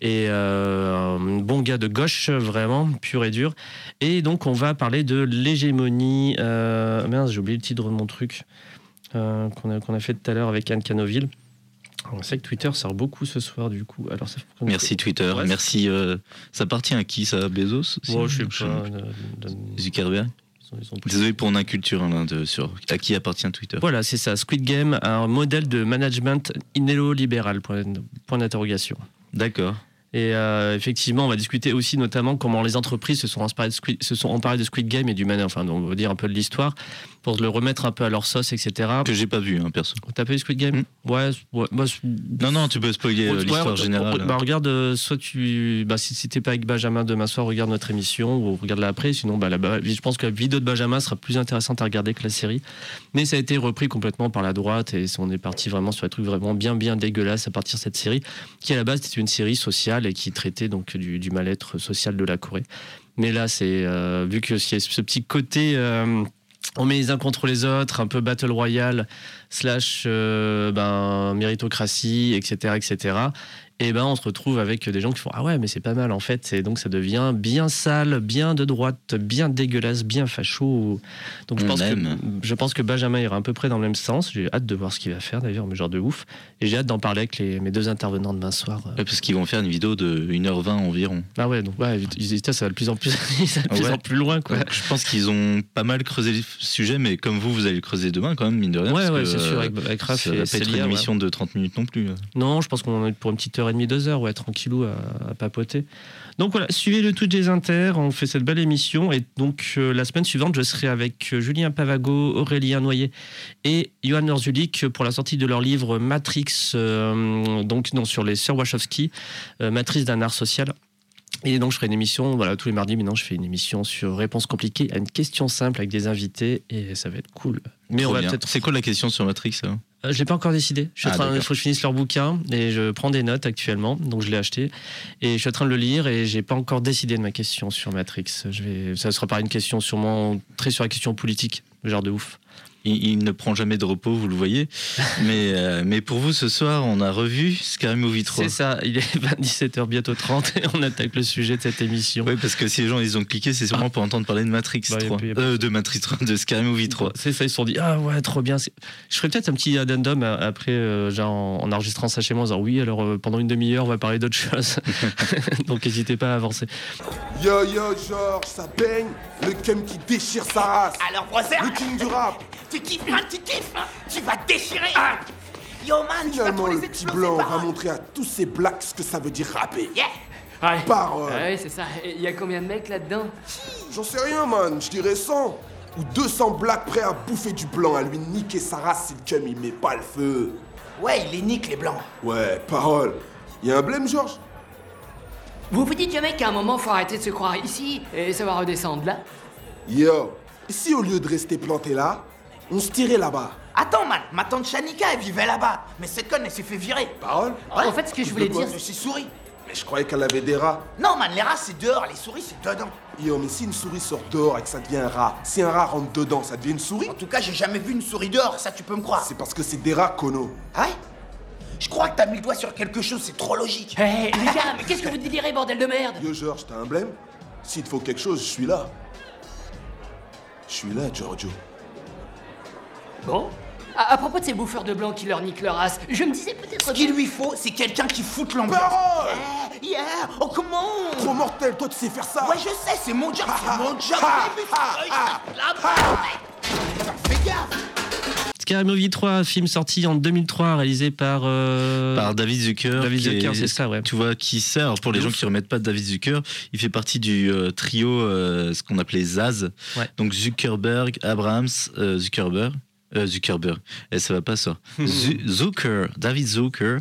E: et euh, un bon gars de gauche, vraiment, pur et dur. Et donc, on va parler de l'hégémonie. Merde, j'ai oublié le titre de mon truc qu'on a, a fait tout à l'heure avec Anne Canoville. On sait que Twitter sort beaucoup ce soir, du coup. Alors, ça,
F: Merci Twitter.
E: Ouais,
F: Merci. euh, ça appartient à qui ça Bezos
E: Bon, je sais
F: Je-
E: pas. de-
F: Zuckerberg.
E: ils ont- ils ont-
F: Désolé pour mon inculture hein, de, sur à qui appartient Twitter.
E: Voilà, c'est ça. Squid Game, un modèle de management néolibéral, point, point d'interrogation.
F: D'accord.
E: Et euh, effectivement, on va discuter aussi notamment comment les entreprises se sont emparées de Squid, se sont emparées de Squid Game et du man, enfin, on va dire un peu de l'histoire pour le remettre un peu à leur sauce, etc.
F: Que j'ai pas vu, hein, perso.
E: T'as pas vu Squid Game? Ouais, ouais, bah,
F: Non, non, tu peux spoiler euh,
E: Ouais,
F: l'histoire
E: ouais,
F: générale.
E: Bah, regarde, euh, soit tu. Bah, si, si t'es pas avec Benjamin demain soir, regarde notre émission ou regarde-la après. Sinon, bah, là, bah, je pense que la vidéo de Benjamin sera plus intéressante à regarder que la série. Mais ça a été repris complètement par la droite et on est parti vraiment sur des trucs vraiment bien, bien dégueulasses à partir de cette série, qui à la base était une série sociale et qui traitait donc du, mal-être social de la Corée. Mais là, c'est euh, vu que c'est ce petit côté. euh, on met les uns contre les autres, un peu battle royale, slash euh, ben, méritocratie, etc., etc. Et ben on se retrouve avec des gens qui font ah ouais mais c'est pas mal en fait et donc ça devient bien sale, bien de droite, bien dégueulasse, bien facho. Donc je pense que je pense que Benjamin ira à peu près dans le même sens. J'ai hâte de voir ce qu'il va faire d'ailleurs, mais genre de ouf. Et j'ai hâte d'en parler avec les, mes deux intervenants demain soir.
F: Ouais, parce qu'ils vont faire une vidéo de 1h20 environ.
E: Ah ouais donc ouais ça va de plus en plus, (laughs) ça va de plus en plus loin quoi.
F: Donc, je pense qu'ils ont pas mal creusé le sujet, mais comme vous, vous allez le creuser demain quand même, mine de rien.
E: Ouais, ouais, c'est sûr,
F: euh,
E: avec, avec Raph
F: ça va pas être une émission de 30 minutes non plus.
E: Non, je pense qu'on en est pour une petite heure et demie, deux heures, ouais, tranquillou à, à papoter. Donc voilà, suivez le Twitch des Inter, on fait cette belle émission. Et donc euh, la semaine suivante, je serai avec euh, Julien Pavago, Aurélien Noyer et Johan Orzulik pour la sortie de leur livre Matrix, euh, donc non, sur les sœurs Wachowski, euh, Matrice d'un art social. Et donc je ferai une émission, voilà, tous les mardis maintenant, je fais une émission sur réponse compliquée à une question simple avec des invités et ça va être cool. Mais
F: Trop
E: on va peut-être
F: C'est quoi la question sur Matrix hein
E: je l'ai pas encore décidé. Je suis en
F: Ah,
E: train- il faut que je finisse leur bouquin et je prends des notes actuellement, donc je l'ai acheté et je suis en train de le lire et j'ai pas encore décidé de ma question sur Matrix. Je vais, ça sera pas une question sûrement très sur la question politique, genre de ouf.
F: Il, il ne prend jamais de repos, vous le voyez. mais, euh, mais pour vous, ce soir, on a revu Scary Movie 3.
E: C'est ça. Il est 17h bientôt 30 et on attaque le sujet de cette émission.
F: Oui, parce que si les gens ils ont cliqué, c'est sûrement pour entendre parler de Matrix
E: Bah, y a
F: 3.
E: plus- y a plus-
F: Euh, de Matrix 3, de Scary Movie 3.
E: C'est ça, ils se sont dit ah ouais trop bien. Je ferais peut-être un petit addendum euh, après, euh, genre en, en enregistrant ça chez moi, en disant oui alors euh, pendant une demi-heure on va parler d'autre chose. (laughs) (laughs) Donc n'hésitez pas à avancer.
G: Yo yo Georges, ça baigne, le cum qui déchire sa race,
B: Alors, brother,
G: le king du rap.
B: Tu kiffes, hein, tu kiffes, hein Tu vas déchirer hein Yo, man, tu vas
G: Finalement, le
B: les
G: petit blanc va montrer à tous ces blacks ce que ça veut dire rapper.
B: Yeah
H: Ouais.
G: Parole.
H: Ouais, c'est ça. Il y a combien de mecs là-dedans?
G: J'en sais rien, man, je dirais 100. Ou 200 blacks prêts à bouffer du blanc, à lui niquer sa race si le cum il met pas le feu.
B: Ouais, il les nique, les blancs.
G: Ouais, parole. Y a un blême, Georges?
H: Vous vous dites jamais qu'à un moment, faut arrêter de se croire ici et ça va redescendre là
G: Yo, si au lieu de rester planté là, on se tirait là-bas
B: Attends, man, ma tante Shanika, elle vivait là-bas. Mais cette conne, elle s'est fait virer.
G: Parole
H: En fait, ce que je voulais dire,
B: Je suis souris.
G: Mais je croyais qu'elle avait des rats.
B: Non, man, les rats, c'est dehors, les souris, c'est dedans.
G: Yo, mais si une souris sort dehors et que ça devient un rat, si un rat rentre dedans, ça devient une souris?
B: En tout cas, j'ai jamais vu une souris dehors, ça tu peux me croire.
G: C'est parce que c'est des rats, Kono.
B: Ouais Je crois que t'as mis le doigt sur quelque chose, c'est trop logique.
H: Hé, les gars, mais qu'est-ce que vous délirez, bordel de merde?
G: Yo, Georges, t'as un blême? S'il te faut quelque chose, je suis là. Je suis là, Giorgio.
H: Bon à, à propos de ces bouffeurs de blanc qui leur niquent leur race, je me disais peut-être
B: Ce qu'il lui faut, c'est quelqu'un qui foute l'ambiance.
G: Parole
B: Yeah, yeah, oh comment
G: Trop mortel, toi tu sais faire ça
B: Ouais, je sais, c'est mon job, c'est mon job. Ouais,
G: ha,
B: là-bas. Fais gaffe.
E: Scary Movie 3, film sorti en 2003, réalisé par. euh,
F: Par David Zucker.
E: David Zucker, c'est ça, ouais.
F: Tu vois qui c'est Alors pour les gens qui ne remettent pas de David Zucker, il fait partie du euh, trio, euh, ce qu'on appelait Zaz.
E: Ouais.
F: Donc Zuckerberg, Abrams, euh, Zuckerberg. Euh, Zuckerberg, et ça va pas ça. (laughs) Zu- Zucker, David Zucker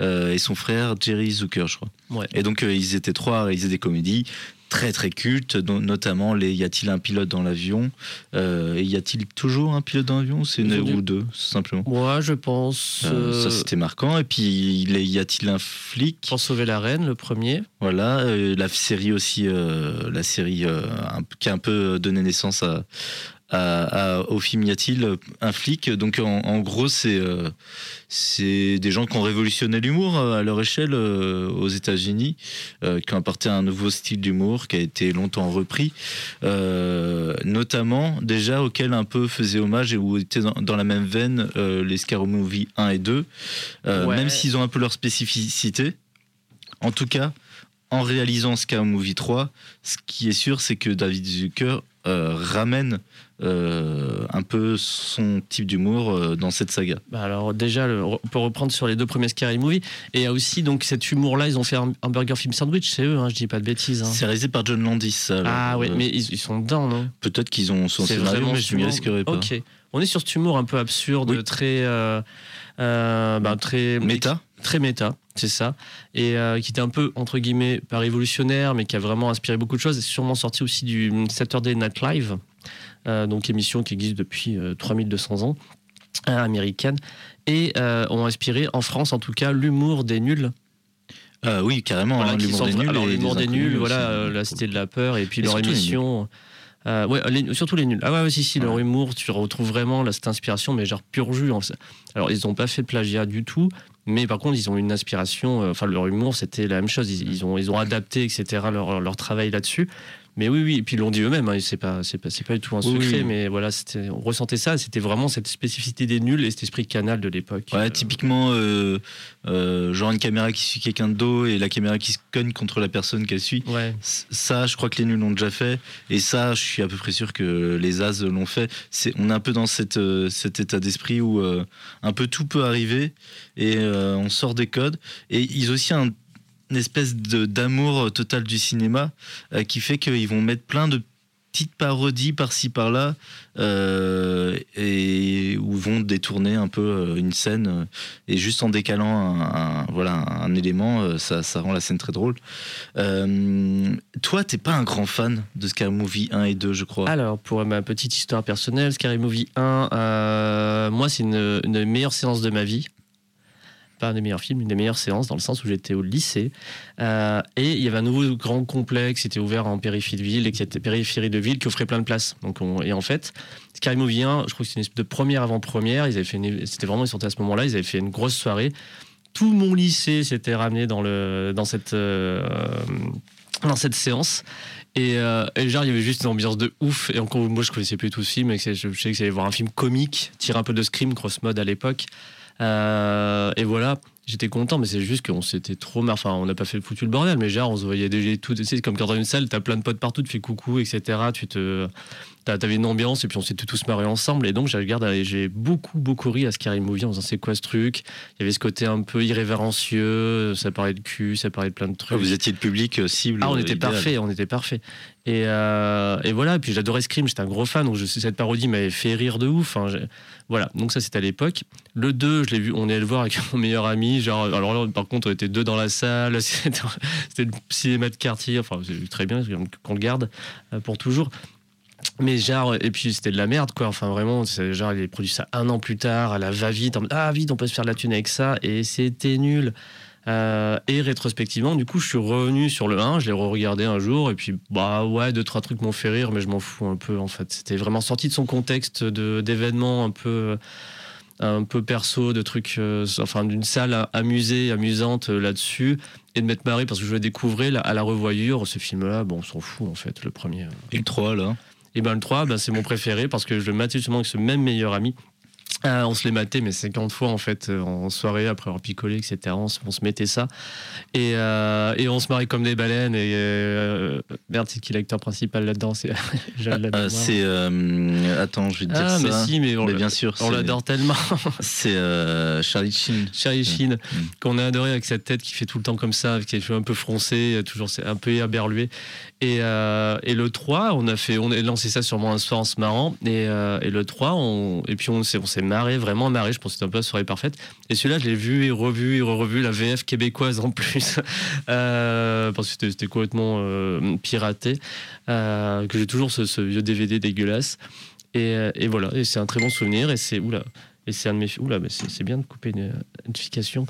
F: euh, et son frère Jerry Zucker, je crois.
E: Ouais.
F: Et donc euh, ils étaient trois à réaliser des comédies très très cultes, dont- notamment les Y a-t-il un pilote dans l'avion Et y a-t-il toujours un pilote dans l'avion C'est une ou deux, simplement?
E: Moi, je pense.
F: Ça c'était marquant. Et puis il est- y a-t-il un flic?
E: Pour sauver la reine, le premier.
F: Voilà, la série aussi, la série un- qui a un peu donné naissance à, à- à- au film Y a-t-il un flic? Donc en, en gros, c'est euh, c'est des gens qui ont révolutionné l'humour euh, à leur échelle euh, aux États-Unis, euh, qui ont apporté un nouveau style d'humour qui a été longtemps repris, notamment déjà auquel un peu faisait hommage et où étaient dans, dans la même veine les Scary Movie 1 et 2, euh,
E: Ouais.
F: même s'ils ont un peu leur spécificité. En tout cas, en réalisant Scary Movie 3, ce qui est sûr, c'est que David Zucker euh, ramène euh, un peu son type d'humour euh, dans cette saga.
E: Bah alors déjà, le- on peut reprendre sur les deux premiers Scary Movie. Et il y a aussi donc cet humour-là, ils ont fait un, un burger film sandwich, c'est eux, hein, je dis pas de bêtises. hein.
F: C'est réalisé par John Landis. ça,
E: Ah
F: euh,
E: mais ils, ils sont dedans, non?
F: peut-être qu'ils ont son scénario, mais je m'y risquerais pas.
E: Ok. On est sur cet humour un peu absurde,
F: Oui.
E: très, bah, très
F: Méta?
E: Très méta, c'est ça, et euh, qui était un peu entre guillemets pas révolutionnaire, mais qui a vraiment inspiré beaucoup de choses. C'est sûrement sorti aussi du Saturday Night Live, euh, donc émission qui existe depuis euh, 3200 ans, euh, américaine, et ont inspiré en France en tout cas l'humour des nuls.
F: Oui, carrément.
E: Voilà,
F: hein, l'humour des nuls. et
E: l'humour des nuls, voilà, euh, la cité de la peur, et puis
F: Et
E: leur émission. euh, ouais, les- surtout les nuls. Ah ouais, ouais, si, si, leur humour, tu retrouves vraiment là, cette inspiration, mais genre pur jus. en fait. Alors, ils n'ont pas fait de plagiat du tout, mais par contre, ils ont une inspiration. euh, Enfin, leur humour, c'était la même chose. Ils, ils ont, ils ont adapté, etc., leur, leur travail là-dessus. Mais oui, oui, et puis ils l'ont dit eux-mêmes, hein, c'est pas, c'est pas, pas du tout un
F: Oui,
E: secret,
F: oui.
E: mais voilà, on ressentait ça, c'était vraiment cette spécificité des nuls et cet esprit canal de l'époque.
F: Ouais,
E: Euh,
F: typiquement, euh, euh, genre une caméra qui suit quelqu'un de dos et la caméra qui se cogne contre la personne qu'elle suit.
E: ouais.
F: Ça, je crois que les nuls l'ont déjà fait. Et ça, je suis à peu près sûr que les As l'ont fait. C'est, on est un peu dans cette, cet état d'esprit où un peu tout peut arriver et on sort des codes. Et ils ont aussi un, une espèce d'amour total du cinéma euh, qui fait qu'ils vont mettre plein de petites parodies par-ci par-là euh, et où vont détourner un peu euh, une scène euh, et juste en décalant un, voilà un élément euh, ça, ça rend la scène très drôle euh, toi t'es pas un grand fan de Scary Movie 1 et 2 je crois
E: Alors, pour ma petite histoire personnelle, Scary Movie 1, euh, moi, c'est une, meilleures séances de ma vie. Pas un des meilleurs films, une des meilleures séances, dans le sens où j'étais au lycée. Euh, et il y avait un nouveau grand complexe qui était ouvert en périphérie de ville, et qui était périphérie de ville, qui offrait plein de places. Donc on- et en fait, Scary Movie 1, je crois que c'était une espèce de première avant-première. Ils avaient fait C'était vraiment, ils sortaient à ce moment-là, ils avaient fait une grosse soirée. Tout mon lycée s'était ramené dans, le, dans, cette, euh, dans cette séance. Et, euh, genre, il y avait juste une ambiance de ouf. Et encore, moi, je connaissais plus tout ce film. Et je, je sais que j'allais voir un film comique, tiré un peu de Scream, cross mode à l'époque. Euh, et voilà, j'étais content, mais c'est juste qu'on s'était trop marre. Enfin, on n'a pas fait foutu le bordel, mais genre, on se voyait déjà tout. C'est comme quand dans une salle, t'as plein de potes partout, tu fais coucou, etc. Tu te. T'avais une ambiance et puis on s'était tous marrés ensemble. Et donc, j'ai regardé- j'ai beaucoup, beaucoup ri à Scary Movie en disant c'est quoi ce truc Il y avait ce côté un peu irrévérencieux, ça parlait de cul, ça parlait de plein de trucs.
F: Ah, vous étiez le public euh, cible
E: Ah, on
F: euh,
E: était
F: idéal.
E: parfait, on était parfait. Et, euh, et voilà, et puis j'adorais Scream, j'étais un gros fan, donc je cette parodie m'avait fait rire de ouf. hein, voilà, donc ça c'était à l'époque. Le 2, je l'ai vu, on est allé le voir avec mon meilleur ami. Genre, alors là, par contre, on était deux dans la salle, (laughs) c'était le cinéma de quartier, enfin, c'est très bien qu'on le garde euh, pour toujours. Mais genre, et puis c'était de la merde, quoi. Enfin, vraiment, genre, il a produit ça un an plus tard, à la va-vite, en mode, ah, vite, on peut se faire de la thune avec ça, et c'était nul. Euh, et rétrospectivement, du coup, je suis revenu sur le 1, je l'ai re-regardé un jour, et puis, bah ouais, deux, trois trucs m'ont fait rire, mais je m'en fous un peu, en fait. C'était vraiment sorti de son contexte d'événements un peu un peu perso, de trucs, euh, enfin d'une salle amusée, amusante euh, là-dessus, et de m'être marré parce que je découvrais là, à la revoyure, ce film-là, bon, on s'en fout en fait, le premier.
F: et le 3 là
E: Et ben le 3, ben, c'est mon préféré parce que je le matais justement avec ce même meilleur ami. Euh, on se les matait, mais 50 fois en fait, euh, en soirée, après avoir picolé, etc. On se, on se mettait ça. Et, euh, et on se marrait comme des baleines. Et euh, merde, c'est qui l'acteur principal là-dedans? C'est (laughs)
F: attends, je vais te dire
E: Ah,
F: ça.
E: mais si, mais on,
F: Mais bien sûr,
E: on l'adore tellement. (laughs)
F: C'est Charlie Sheen.
E: Charlie Sheen,
F: Mm.
E: qu'on a adoré avec cette tête qui fait tout le temps comme ça, avec les cheveux un peu froncés, toujours un peu éberlué. Et, euh, et le 3, on a fait, on a lancé ça sûrement un soir en se marrant. Et, euh, le 3, on, et puis on s'est, marré, vraiment marré. Je pense que c'était un peu la soirée parfaite. Et celui-là, je l'ai vu et revu et revu, la VF québécoise en plus. (laughs) Euh, parce que c'était, complètement piraté. Que j'ai toujours ce, vieux DVD dégueulasse. Et, et voilà, c'est un très bon souvenir. Et c'est, oula, et c'est un de mes films. Oula, mais c'est, c'est bien de couper une notification.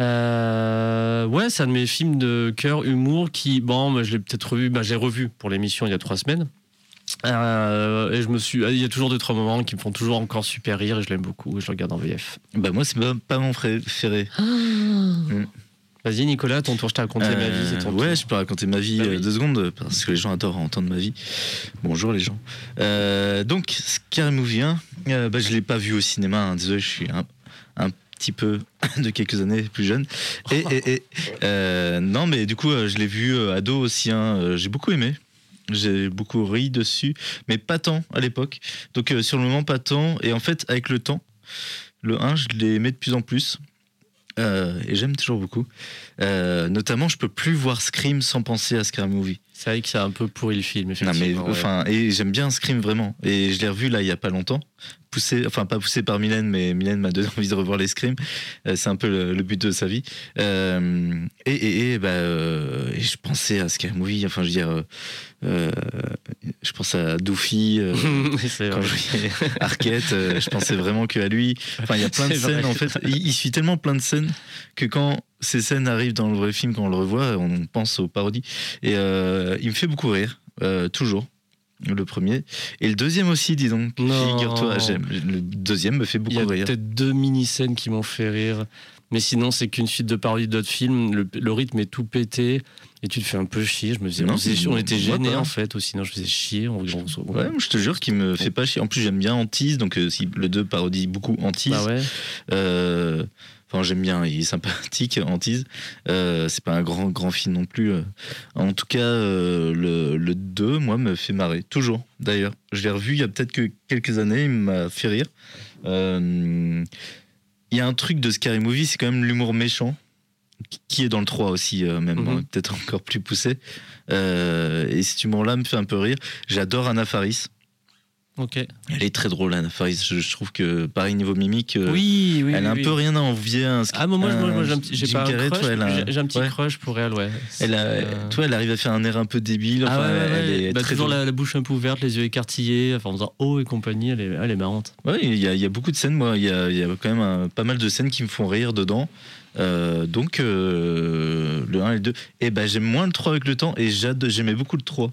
E: Euh, ouais, c'est un de mes films de cœur, humour qui, bon, moi, je l'ai peut-être revu, bah, j'ai revu pour l'émission il y a trois semaines. Euh, et je me suis, il y a toujours deux trois moments qui me font toujours encore super rire et je l'aime beaucoup et je le regarde en VF.
F: Bah, moi, c'est pas, pas mon préféré.
E: Vas-y Nicolas, ton tour, je t'ai raconté ma vie, ton
F: Euh, ouais,
E: tour.
F: je peux raconter ma vie
E: Bah
F: euh,
E: oui.
F: deux secondes parce que les gens adorent entendre ma vie. Bonjour les gens. Euh, donc, Scary Movie 1, euh, bah, je l'ai pas vu au cinéma. hein, désolé, je suis un, un petit peu (laughs) de quelques années plus jeune. Et, et- et, euh, non, mais du coup, je l'ai vu ado aussi. hein, J'ai beaucoup aimé. J'ai beaucoup ri dessus, mais pas tant à l'époque. Donc, sur le moment, pas tant. Et en fait, avec le temps, le 1, je l'ai aimé de plus en plus. Euh, et j'aime toujours beaucoup. Euh, notamment, je peux plus voir Scream sans penser à Scary Movie.
E: C'est vrai que c'est un peu pourri le film,
F: Non,
E: effectivement.
F: mais
E: ouais.
F: enfin, et j'aime bien Scream vraiment. Et je l'ai revu là il y a pas longtemps. Poussé, enfin pas poussé par Mylène, mais Mylène m'a donné (laughs) envie de revoir les Scream. Euh, c'est un peu le, le but de sa vie. Euh, et, et, et, bah, euh, et je pensais à Scary Movie. Enfin, je veux dire, euh, je pense à Doofy. (laughs) quand je Arquette, je pensais vraiment que à lui. Enfin, il y a plein de (laughs)
E: vrai.
F: scènes en fait. Il, il suit tellement plein de scènes que quand ces scènes arrivent dans le vrai film, quand on le revoit, on pense aux parodies. Et il me fait beaucoup rire, toujours. Le premier. Et le deuxième aussi, dis donc. Figure-toi, j'aime. Le deuxième me fait
E: Il y a
F: beaucoup rire.
E: peut-être deux mini-scènes qui m'ont fait rire. Mais sinon, c'est qu'une suite de parodies d'autres films. Le, le rythme est tout pété. Et tu te fais un peu chier. Je me disais,
F: Non,
E: on, faisait on était gênés en fait. Ou sinon, je faisais chier. On,
F: Ouais, je te jure qu'il me fait pas chier. En plus, j'aime bien Antise, donc euh, si le 2 parodie beaucoup Antise.
E: Bah ouais.
F: Euh, Enfin, j'aime bien, il est sympathique, Antise. Euh, c'est pas un grand, grand film non plus. euh. En tout cas, euh, le, le 2, moi, me fait marrer. Toujours, d'ailleurs. Je l'ai revu il y a peut-être que quelques années, il m'a fait rire. Euh, Il y a un truc de Scary Movie, c'est quand même l'humour méchant, qui est dans le 3 aussi, euh, même,
E: Mhm.
F: hein, peut-être encore plus poussé. Euh, et cet humour-là me fait un peu rire. J'adore Anna Faris. Elle est très drôle, Anna Faris. Je, je trouve que, pareil, niveau mimique, euh,
E: Oui, oui.
F: elle
E: oui,
F: a un peu rien à envier à un
E: Ah, moi, moi, j'ai un petit, j'ai un crush,
F: a-
E: j'ai- un petit
F: ouais.
E: crush pour elle, ouais.
F: Elle, a,
E: Euh,
F: toi, elle arrive à faire un air un peu débile.
E: ah
F: Enfin,
E: ouais, ouais,
F: elle est
E: Bah,
F: très
E: toujours la, la bouche un peu ouverte, les yeux écartillés, enfin, en faisant oh et compagnie, elle est, elle est marrante.
F: Ouais, il y, a, il y a beaucoup de scènes. Moi, il y a, il y a quand même un- pas mal de scènes qui me font rire dedans. Euh, donc, euh, le 1 et le 2. Et ben, j'aime moins le 3 avec le temps. Et j'aimais beaucoup le 3.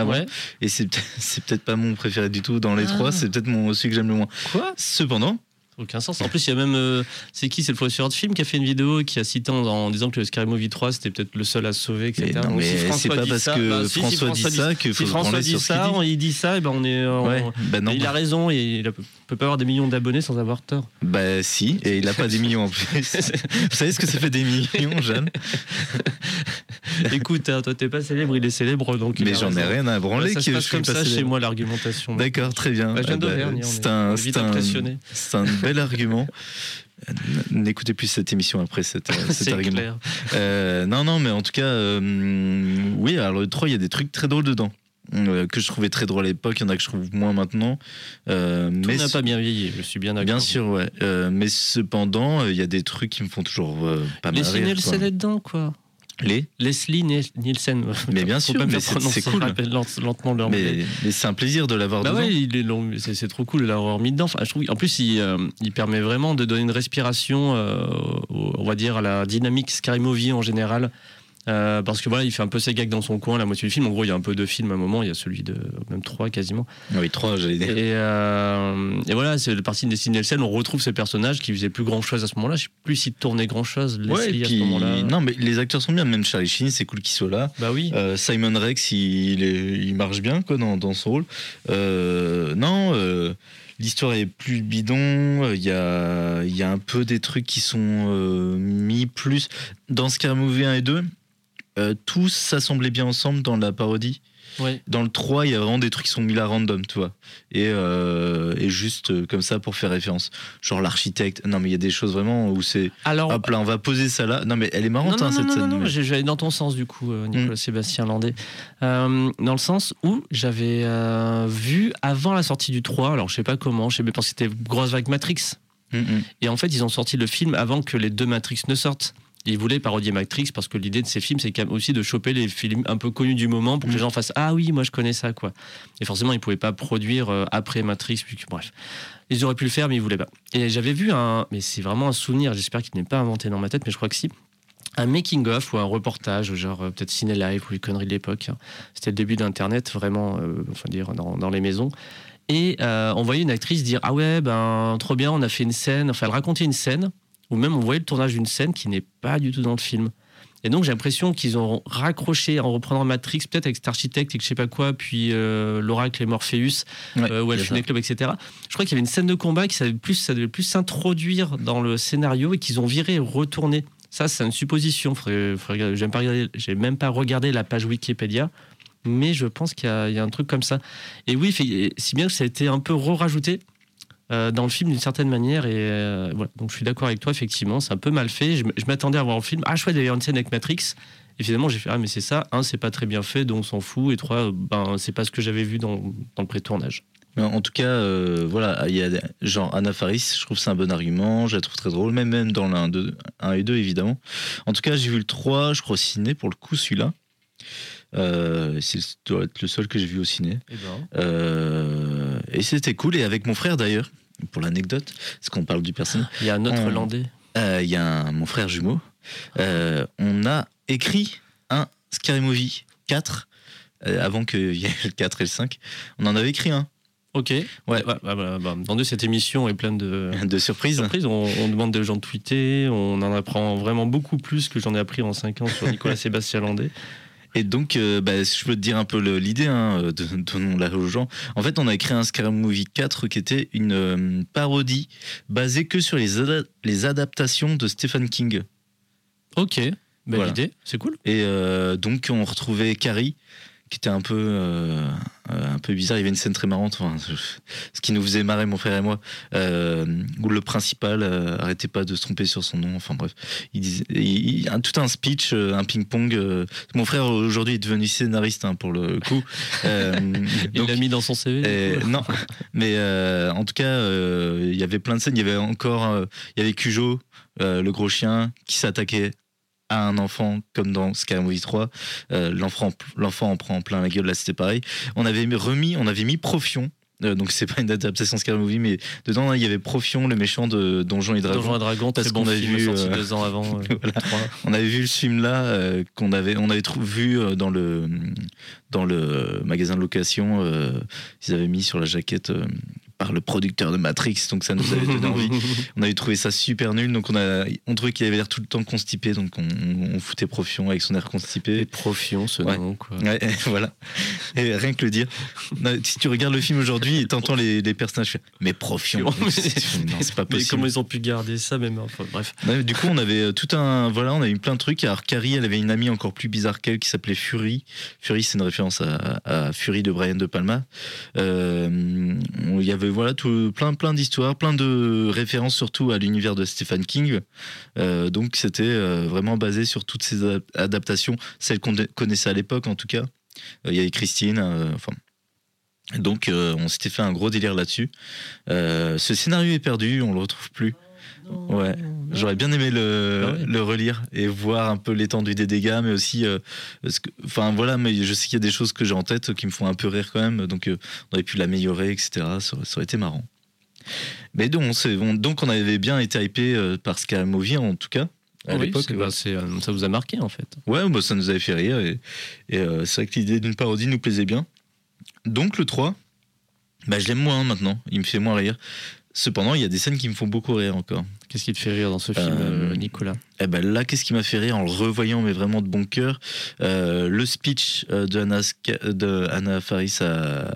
F: Avant.
E: Ouais.
F: Et c'est peut- (laughs) c'est peut-être pas mon préféré du tout dans les
E: Ah.
F: 3. C'est peut-être mon celui que j'aime le moins.
E: Quoi?
F: Cependant,
E: Aucun sens. En plus, il y a même. euh, c'est qui? C'est le professeur de film qui a fait une vidéo qui a cité en, en disant que le Scary Movie 3 c'était peut-être le seul à se sauver, etc.
F: mais, non,
E: Donc,
F: mais
E: si
F: c'est
E: François
F: pas parce
E: ça-
F: que
E: bah, si, si
F: François dit ça qu'il
E: Si François
F: branler
E: dit ça, il dit ça, et ben on est. on-
F: Ouais, bah non.
E: Il a raison, et il peut pas avoir des millions d'abonnés sans avoir tort.
F: Bah si, et il a pas des millions en plus. (laughs) Vous savez ce que ça fait des millions, Jeanne (laughs)
E: Écoute, hein, toi t'es pas célèbre, il est célèbre, donc.
F: Mais j'en ai rien à branler
E: Ouais, ça
F: que
E: se passe comme ça chez moi l'argumentation.
F: D'accord, très bien.
E: Bah, je viens
F: Ah bah,
E: d'Auvergne,
F: c'est
E: est-
F: un, c'est un (laughs) bel argument. N'écoutez plus cette émission après cet, euh, (laughs) cet
E: C'est
F: argument.
E: clair.
F: Euh, non, non, mais en tout cas, euh, oui, alors le 3, il y a des trucs très drôles dedans. euh, que je trouvais très drôles à l'époque, il y en a que je trouve moins maintenant. Euh,
E: Tout
F: mais
E: n'a pas bien vieilli, je suis bien d'accord.
F: Bien sûr, ouais. Euh, mais cependant, euh, il y a des trucs qui me font toujours euh, pas mal
E: est dedans, quoi.
F: Les
E: Leslie Niel- Nielsen. (laughs)
F: Mais bien sûr, c'est- cool.
E: lentement le anglais.
F: Mais, mais c'est un plaisir de l'avoir
E: Bah
F: dedans.
E: ouais, c'est, trop cool de l'avoir mis dedans. Enfin, je trouve, en plus, il, euh, il permet vraiment de donner une respiration, euh, on va dire, à la dynamique Scary Movie en général. Euh, parce que voilà, il fait un peu ses gags dans son coin la moitié du film. En gros, il y a un peu de films à un moment, il y a celui de même trois quasiment.
F: Oui, 3, j'allais dire.
E: Et, euh, et voilà, c'est le parti de Leslie Nielsen. On retrouve ces personnages qui faisaient plus grand chose à ce moment-là. Je sais plus s'ils tournaient grand chose.
F: Ouais,
E: à ce moment-là.
F: non, mais les acteurs sont bien. Même Charlie Sheen, c'est cool qu'il soit là.
E: Bah oui.
F: Euh, Simon Rex, il, il marche bien quoi dans, dans son rôle. Non, l'histoire est plus bidon. Il y a, il y a un peu des trucs qui sont euh, mis plus dans Scary Movie 1 et 2. Euh, tous s'assemblaient bien ensemble dans la parodie.
E: Ouais.
F: Dans le 3, il y a vraiment des trucs qui sont mis là random, tu vois. Et, euh, et juste euh, comme ça pour faire référence. Genre l'architecte. Non, mais il y a des choses vraiment où c'est.
E: Alors,
F: Hop là, on va poser ça là. Non, mais elle est marrante,
E: non,
F: hein,
E: non,
F: cette
E: non,
F: scène.
E: non,
F: mais-
E: j'ai- j'allais dans ton sens du coup, euh, Nicolas
F: Mm.
E: Sébastien Landais. Euh, dans le sens où j'avais vu avant la sortie du 3, alors je sais pas comment, je sais pas parce que c'était grosse vague Matrix.
F: Mm, mm.
E: Et en fait, ils ont sorti le film avant que les deux Matrix ne sortent. Ils voulaient parodier Matrix parce que l'idée de ces films, c'est quand même aussi de choper les films un peu connus du moment pour que
F: Mm.
E: les gens fassent Ah oui, moi je connais ça, quoi. Et forcément, ils pouvaient pas produire euh, après Matrix, puis bref. Ils auraient pu le faire, mais ils voulaient pas. Et j'avais vu un. Mais c'est vraiment un souvenir, j'espère qu'il n'est pas inventé dans ma tête, mais je crois que si. Un making-of ou un reportage, genre euh, peut-être Ciné Live ou les conneries de l'époque. hein. C'était le début d'Internet, vraiment, euh, enfin dire, dans, dans les maisons. Et euh, on voyait une actrice dire Ah ouais, ben trop bien, on a fait une scène. Enfin, elle racontait une scène, ou même on voyait le tournage d'une scène qui n'est pas du tout dans le film. Et donc j'ai l'impression qu'ils ont raccroché en reprenant Matrix, peut-être avec cet architecte et que je sais pas quoi, puis euh, l'oracle et Morpheus,
F: Ouais,
E: euh, clubs, etc. Je crois qu'il y avait une scène de combat qui savait plus, ça devait plus s'introduire dans le scénario et qu'ils ont viré et retourné. Ça, c'est une supposition. J'aime pas J'ai même pas regardé la page Wikipédia, mais je pense qu'il y, a il y a un truc comme ça. Et oui, si bien que ça a été un peu re-rajouté euh, dans le film d'une certaine manière. Et euh, voilà. Donc je suis d'accord avec toi, effectivement, c'est un peu mal fait. Je, m'attendais à voir le film. Ah, chouette, il y avait une scène avec Matrix. Et finalement, j'ai fait Ah, mais c'est ça. Un, c'est pas très bien fait, donc on s'en fout. Et trois, ben, c'est pas ce que j'avais vu dans, dans le pré-tournage.
F: En tout cas, euh, voilà, il y a genre Anna Faris, je trouve c'est un bon argument, je la trouve très drôle, même, même dans l'un 2, 1 et 2, évidemment. En tout cas, j'ai vu le 3, je crois, au ciné, pour le coup, celui-là. Euh, c'est ça doit être le seul que j'ai vu au ciné.
E: Et ben.
F: Euh, et c'était cool, et avec mon frère d'ailleurs, pour l'anecdote, parce qu'on parle du personnage.
E: Il y a un autre
F: On-
E: Landais.
F: Euh, Il y a un- mon frère jumeau. Euh, on a écrit un Scary Movie 4 euh, avant qu'il (laughs) y ait le 4 et le 5. On en avait écrit un
E: Ok.
F: Ouais.
E: bah, bah, bah, entendu, cette émission est pleine de (laughs)
F: de surprise.
E: surprises. On, on demande des gens de tweeter. On en apprend vraiment beaucoup plus que j'en ai appris en 5 ans sur (laughs) Nicolas Sébastien Landais.
F: Et donc, euh, bah, je peux te dire un peu l'idée, hein, de, (laughs) donnons-la aux gens. En fait, on a créé un Scary Movie 4 qui était une euh, parodie basée que sur les, ada- les adaptations de Stephen King.
E: Ok. Belle
F: Voilà.
E: idée. C'est cool.
F: Et euh, donc, on retrouvait Carrie, qui était un peu, euh, euh, un peu bizarre. Il y avait une scène très marrante, enfin, ce qui nous faisait marrer, mon frère et moi, euh, où le principal euh, arrêtait pas de se tromper sur son nom. Enfin bref, il disait, il- il- un- tout un speech, un ping-pong. euh. mon frère aujourd'hui est devenu scénariste hein, pour le coup. (laughs)
E: Il l'a mis dans son CV.
F: non, mais en tout cas, il y avait plein de scènes. Il y avait encore, il y avait Cujo, le gros chien, qui s'attaquait à un enfant, comme dans Scary Movie 3. Euh, l'enfant, l'enfant en prend plein la gueule. Là, c'était pareil. On avait mis- remis, on avait mis Profion. euh, donc c'est pas une adaptation Scary Movie, mais dedans il y avait Profion, le méchant de Donjons et Dragons.
E: Donjons et Dragons,
F: parce
E: bon
F: qu'on a
E: film
F: vu,
E: sorti
F: euh,
E: deux ans avant. (laughs)
F: voilà. On avait vu ce film-là euh, qu'on avait, on avait vu dans le dans le magasin de location. euh, ils avaient mis sur la jaquette euh, par le producteur de Matrix, donc ça nous avait donné envie. (laughs) On avait trouvé ça super nul, donc on a, on trouvait qu'il avait l'air tout le temps constipé, donc on, on- on foutait Profion avec son air
E: Et
F: constipé.
E: Profion, ce
F: Ouais.
E: nom, quoi.
F: Ouais, (laughs) voilà. Et rien que le dire. Non, si tu regardes le film aujourd'hui et t'entends les, les personnages faire Mais Profion, (laughs) c'est- non, c'est pas
E: Mais
F: possible.
E: comment ils ont pu garder ça, même enfin, Bref.
F: Du coup, on avait euh, tout un. Voilà, on a eu plein de trucs. Alors, Carrie, elle avait une amie encore plus bizarre qu'elle qui s'appelait Fury. Fury, c'est une référence à, Fury de Brian De Palma. Euh, Il y avait voilà, tout, plein, plein d'histoires, plein de références surtout à l'univers de Stephen King. Euh, donc, c'était euh, vraiment basé sur toutes ces adaptations, celles qu'on connaissait à l'époque en tout cas. Il y avait Christine. Donc, on s'était fait un gros délire là-dessus. Ce scénario est perdu, on le retrouve plus. Ouais, j'aurais bien aimé le,
E: Ah ouais.
F: le relire et voir un peu l'étendue des dégâts, mais aussi, euh, enfin voilà, mais je sais qu'il y a des choses que j'ai en tête qui me font un peu rire quand même, donc euh, on aurait pu l'améliorer, etc. Ça, aurait- ça aurait été marrant. Mais donc, on, donc avait bien été hypé euh, par Scary Movie en tout cas à
E: Oui,
F: l'époque.
E: bah, euh, ça vous a marqué, en fait.
F: Ouais, bah, ça nous avait fait rire et, et, c'est vrai que l'idée d'une parodie nous plaisait bien. Donc le 3, bah, je l'aime moins maintenant, il me fait moins rire. Cependant, il y a des scènes qui me font beaucoup rire encore.
E: Qu'est-ce qui te fait rire dans ce film,
F: Euh,
E: euh, Nicolas?
F: Eh ben là, qu'est-ce qui m'a fait rire en le revoyant, mais vraiment de bon cœur Euh, Le speech de Anna, Ska- de Anna Faris à,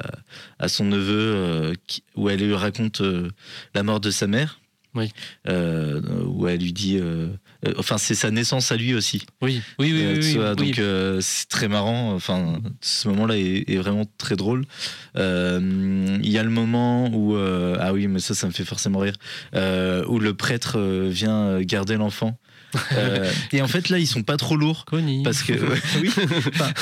F: à son neveu euh, qui- où elle lui raconte la mort de sa mère.
E: Oui.
F: Où elle lui dit. Euh, enfin, c'est sa naissance à lui aussi.
E: Oui, oui, oui,
F: Euh,
E: oui,
F: donc euh, c'est très marrant. Enfin, ce moment-là est, est vraiment très drôle. Il y a le moment où ah oui, mais ça, ça me fait forcément rire. où le prêtre vient garder l'enfant. Euh, et en fait, là, ils sont pas trop lourds.
E: Connie.
F: Parce que, (laughs) ouais, oui, enfin,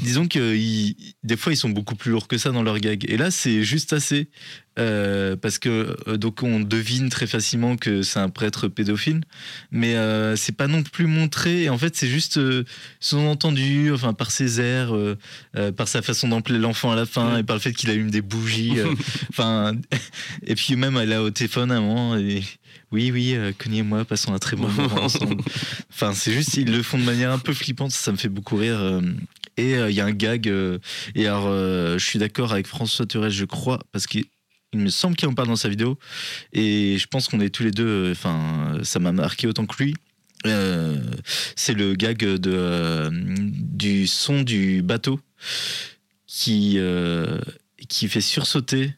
F: disons que ils- des fois ils sont beaucoup plus lourds que ça dans leur gag. Et là, c'est juste assez. euh, parce que euh, donc on devine très facilement que c'est un prêtre pédophile, mais euh, c'est pas non plus montré. Et en fait, c'est juste euh, sous-entendu, enfin par ses airs, par sa façon d'emplir l'enfant à la fin, et par le fait qu'il allume des bougies. (laughs) Enfin, et puis même elle a au téléphone à un moment. Et, oui, oui, euh, Connie et moi passons un très bon moment (laughs) ensemble. Enfin, c'est juste, ils le font de manière un peu flippante, ça me fait beaucoup rire. euh, Et euh, il y a un gag. euh, et alors, je suis d'accord avec François Turel, je crois, parce qu'il il me semble qu'il en parle dans sa vidéo. Et je pense qu'on est tous les deux. Enfin, ça m'a marqué autant que lui. C'est le gag de, du son du bateau qui, qui fait sursauter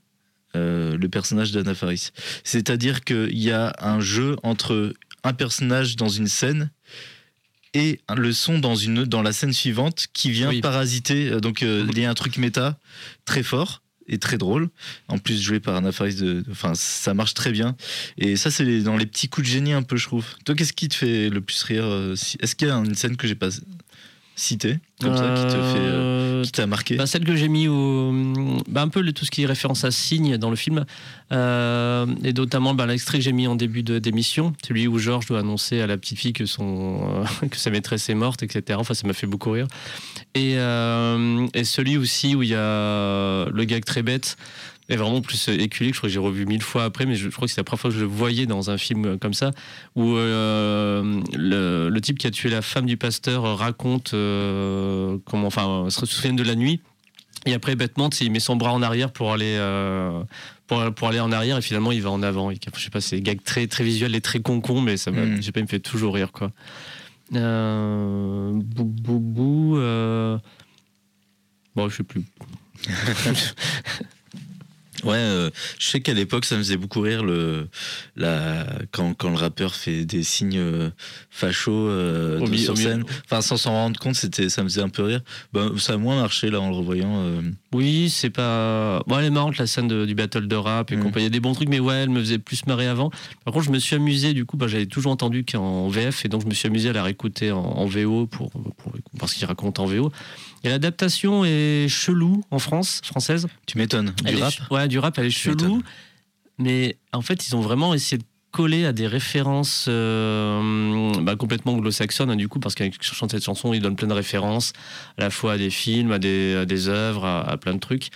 F: euh, le personnage d'Anna Faris. C'est-à-dire qu'il y a un jeu entre un personnage dans une scène et le son dans, une, dans la scène suivante qui vient
E: Oui.
F: parasiter. euh, Donc euh, il y a un truc méta très fort et très drôle. En plus joué par Anna Faris, de, enfin ça marche très bien. Et ça c'est dans les petits coups de génie un peu je trouve. Toi qu'est-ce qui te fait le plus rire Est-ce qu'il y a une scène que j'ai pas citée? Comme ça qui te fait, euh,
E: Euh,
F: qui t'a marqué
E: Bah, celle que j'ai mis au. Bah, un peu le- tout ce qui est référence à signe dans le film. Euh, et notamment bah, l'extrait que j'ai mis en début de- d'émission, celui où Georges doit annoncer à la petite fille que, son, euh, (laughs) que sa maîtresse est morte, etc. Enfin, ça m'a fait beaucoup rire. Et, et celui aussi où il y a le gag très bête. Et vraiment plus éculé, que je crois que j'ai revu mille fois après, mais je, je crois que c'est la première fois que je le voyais dans un film comme ça, où euh, le, le type qui a tué la femme du pasteur raconte euh, comment, enfin, se souvient de la nuit. Et après, bêtement, il met son bras en arrière pour aller, euh, pour, pour aller en arrière, et finalement, il va en avant. Et, je sais pas, c'est gags très, très visuels et très concon, mais ça
F: Mm.
E: je sais pas, il me fait toujours rire, quoi. Euh, bou, bou, bou, euh, Bon, je sais plus. (laughs)
F: Ouais, euh, je sais qu'à l'époque, ça me faisait beaucoup rire le, la, quand, quand le rappeur fait des signes euh, fachos euh, de- sur scène. Enfin, sans s'en rendre compte, c'était, ça me faisait un peu rire. Ben, ça a moins marché là en le revoyant.
E: Oui, c'est pas. Bon, elle est marrante la scène de- du battle de rap et
F: Mm.
E: compagnie. Il y a des bons trucs, mais ouais, elle me faisait plus marrer avant. Par contre, je me suis amusé, du coup, bah, j'avais toujours entendu qu'en VF, et donc je me suis amusé à la réécouter en, en VO pour, pour, parce qu'il raconte en VO. Et l'adaptation est chelou en France, française.
F: Tu m'étonnes. Du
E: est
F: rap
E: Ouais, du rap, elle est
F: Tu
E: chelou. Mais en fait, ils ont vraiment essayé de coller à des références euh, bah, complètement anglo-saxonnes, hein, du coup, parce qu'en chantant cette chanson, ils donnent plein de références, à la fois à des films, à des, à des œuvres, à, à plein de trucs,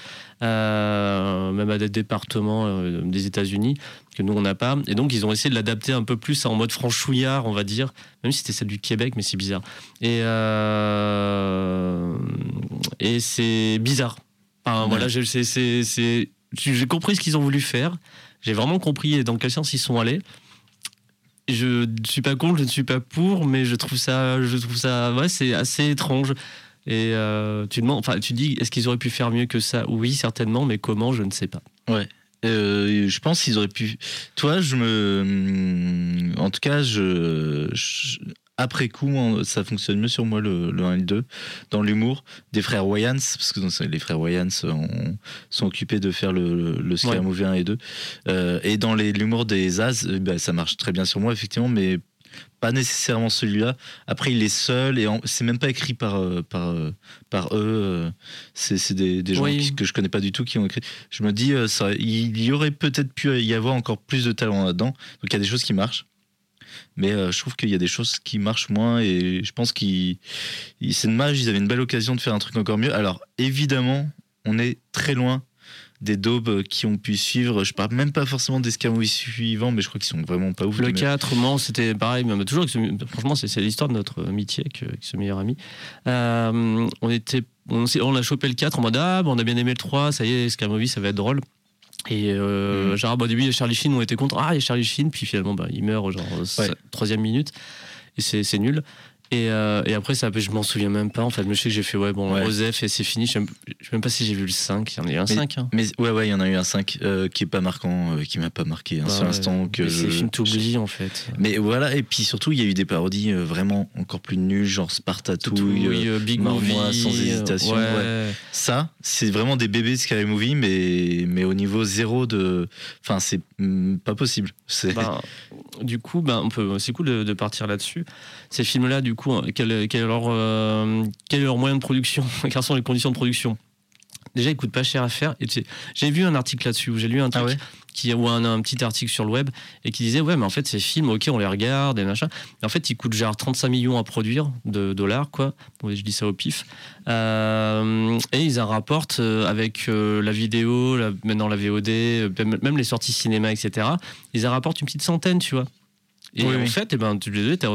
E: euh, même à des départements euh, des États-Unis, que nous, on n'a pas. Et donc, ils ont essayé de l'adapter un peu plus en mode franchouillard, on va dire, même si c'était celle du Québec, mais c'est bizarre. Et, et c'est bizarre. Enfin,
F: Ouais.
E: voilà, j'ai compris ce qu'ils ont voulu faire. J'ai vraiment compris dans quel sens ils sont allés. Je ne suis pas contre, je ne suis pas pour, mais je trouve ça, je trouve ça, ouais, c'est assez étrange. Et euh, tu demandes, enfin, tu dis, est-ce qu'ils auraient pu faire mieux que ça? Oui, certainement, mais comment? Je ne sais pas.
F: Euh, je pense qu'ils auraient pu. Toi, je me. En tout cas, je- Après coup, ça fonctionne mieux sur moi le, le 1 et le 2. Dans l'humour des frères Wayans, parce que les frères Wayans ont- sont occupés de faire le, le Scary
E: Ouais.
F: Movie 1 et 2. Euh, et dans l'humour des As, euh, bah, ça marche très bien sur moi, effectivement, mais pas nécessairement celui-là. Après, il est seul et c'est même pas écrit par, euh, par, euh, par eux. euh, C'est des, des gens
E: Oui.
F: qui- que je connais pas du tout qui ont écrit. Je me dis, euh, ça, il y aurait peut-être pu y avoir encore plus de talent là-dedans. Donc il y a des choses qui marchent. Mais euh, je trouve qu'il y a des choses qui marchent moins et je pense qu'ils. ils- C'est dommage, ils avaient une belle occasion de faire un truc encore mieux. Alors évidemment, on est très loin des daubes qui ont pu suivre. Je parle même pas forcément des Scary Movies suivants, mais je crois qu'ils sont vraiment pas ouf.
E: Le
F: les mecs.
E: 4, moi, c'était pareil, mais toujours, franchement, c'est l'histoire de notre amitié avec, avec ce meilleur ami. Euh, on, était, on, a chopé le 4 en mode Ah, on a bien aimé le 3, ça y est, Scary Movie, ça va être drôle. Et euh,
F: Mhm.
E: genre, bah, au début, Charlie Sheen, on était contre Ah, il y a Charlie Sheen, puis finalement, bah, il meurt, genre, troisième minute, et c'est nul. Et, euh, et après, ça, je m'en souviens même pas. En fait, je sais que j'ai fait, ouais, bon,
F: Ouais.
E: Osef et c'est fini. Je sais même- je sais même pas si j'ai vu le 5. Il y en a eu un
F: Mais-
E: 5. Hein.
F: Mais ouais, ouais, il y en a eu un 5 euh, qui est pas marquant, euh, qui m'a pas marqué un
E: Bah
F: seul instant. Que
E: Mais c'est films t'oublies, en fait.
F: Mais voilà, et puis surtout, il y a eu des parodies euh, vraiment encore plus nulles, genre Spartatouille.
E: Oui, Big Movie.
F: sans hésitation,
E: ouais.
F: ouais. Ça, c'est vraiment des bébés de Scary Movie, mais, mais au niveau zéro de. Enfin, c'est mm, pas possible.
E: Ben, du coup, on peut, c'est cool de, de partir là-dessus. Ces films-là, du coup, hein, quel, quel est leur, euh, quel est leur moyen de production (laughs) Quelles sont les conditions de production? Déjà, ils coûtent pas cher à faire. Et tu sais, j'ai vu un article là-dessus j'ai lu un truc
F: Ah ouais?
E: qui, ou un, un petit article sur le web et qui disait ouais, mais en fait, ces films, ok, on les regarde et machin. Mais en fait, ils coûtent genre 35 millions à produire de dollars, quoi. Bon, je dis ça au pif. Euh, et ils en rapportent euh, avec euh, la vidéo, la- maintenant la VOD, même les sorties cinéma, etc. Ils en rapportent une petite centaine, tu vois. Et
F: Oui,
E: en
F: oui.
E: fait, eh ben, tu,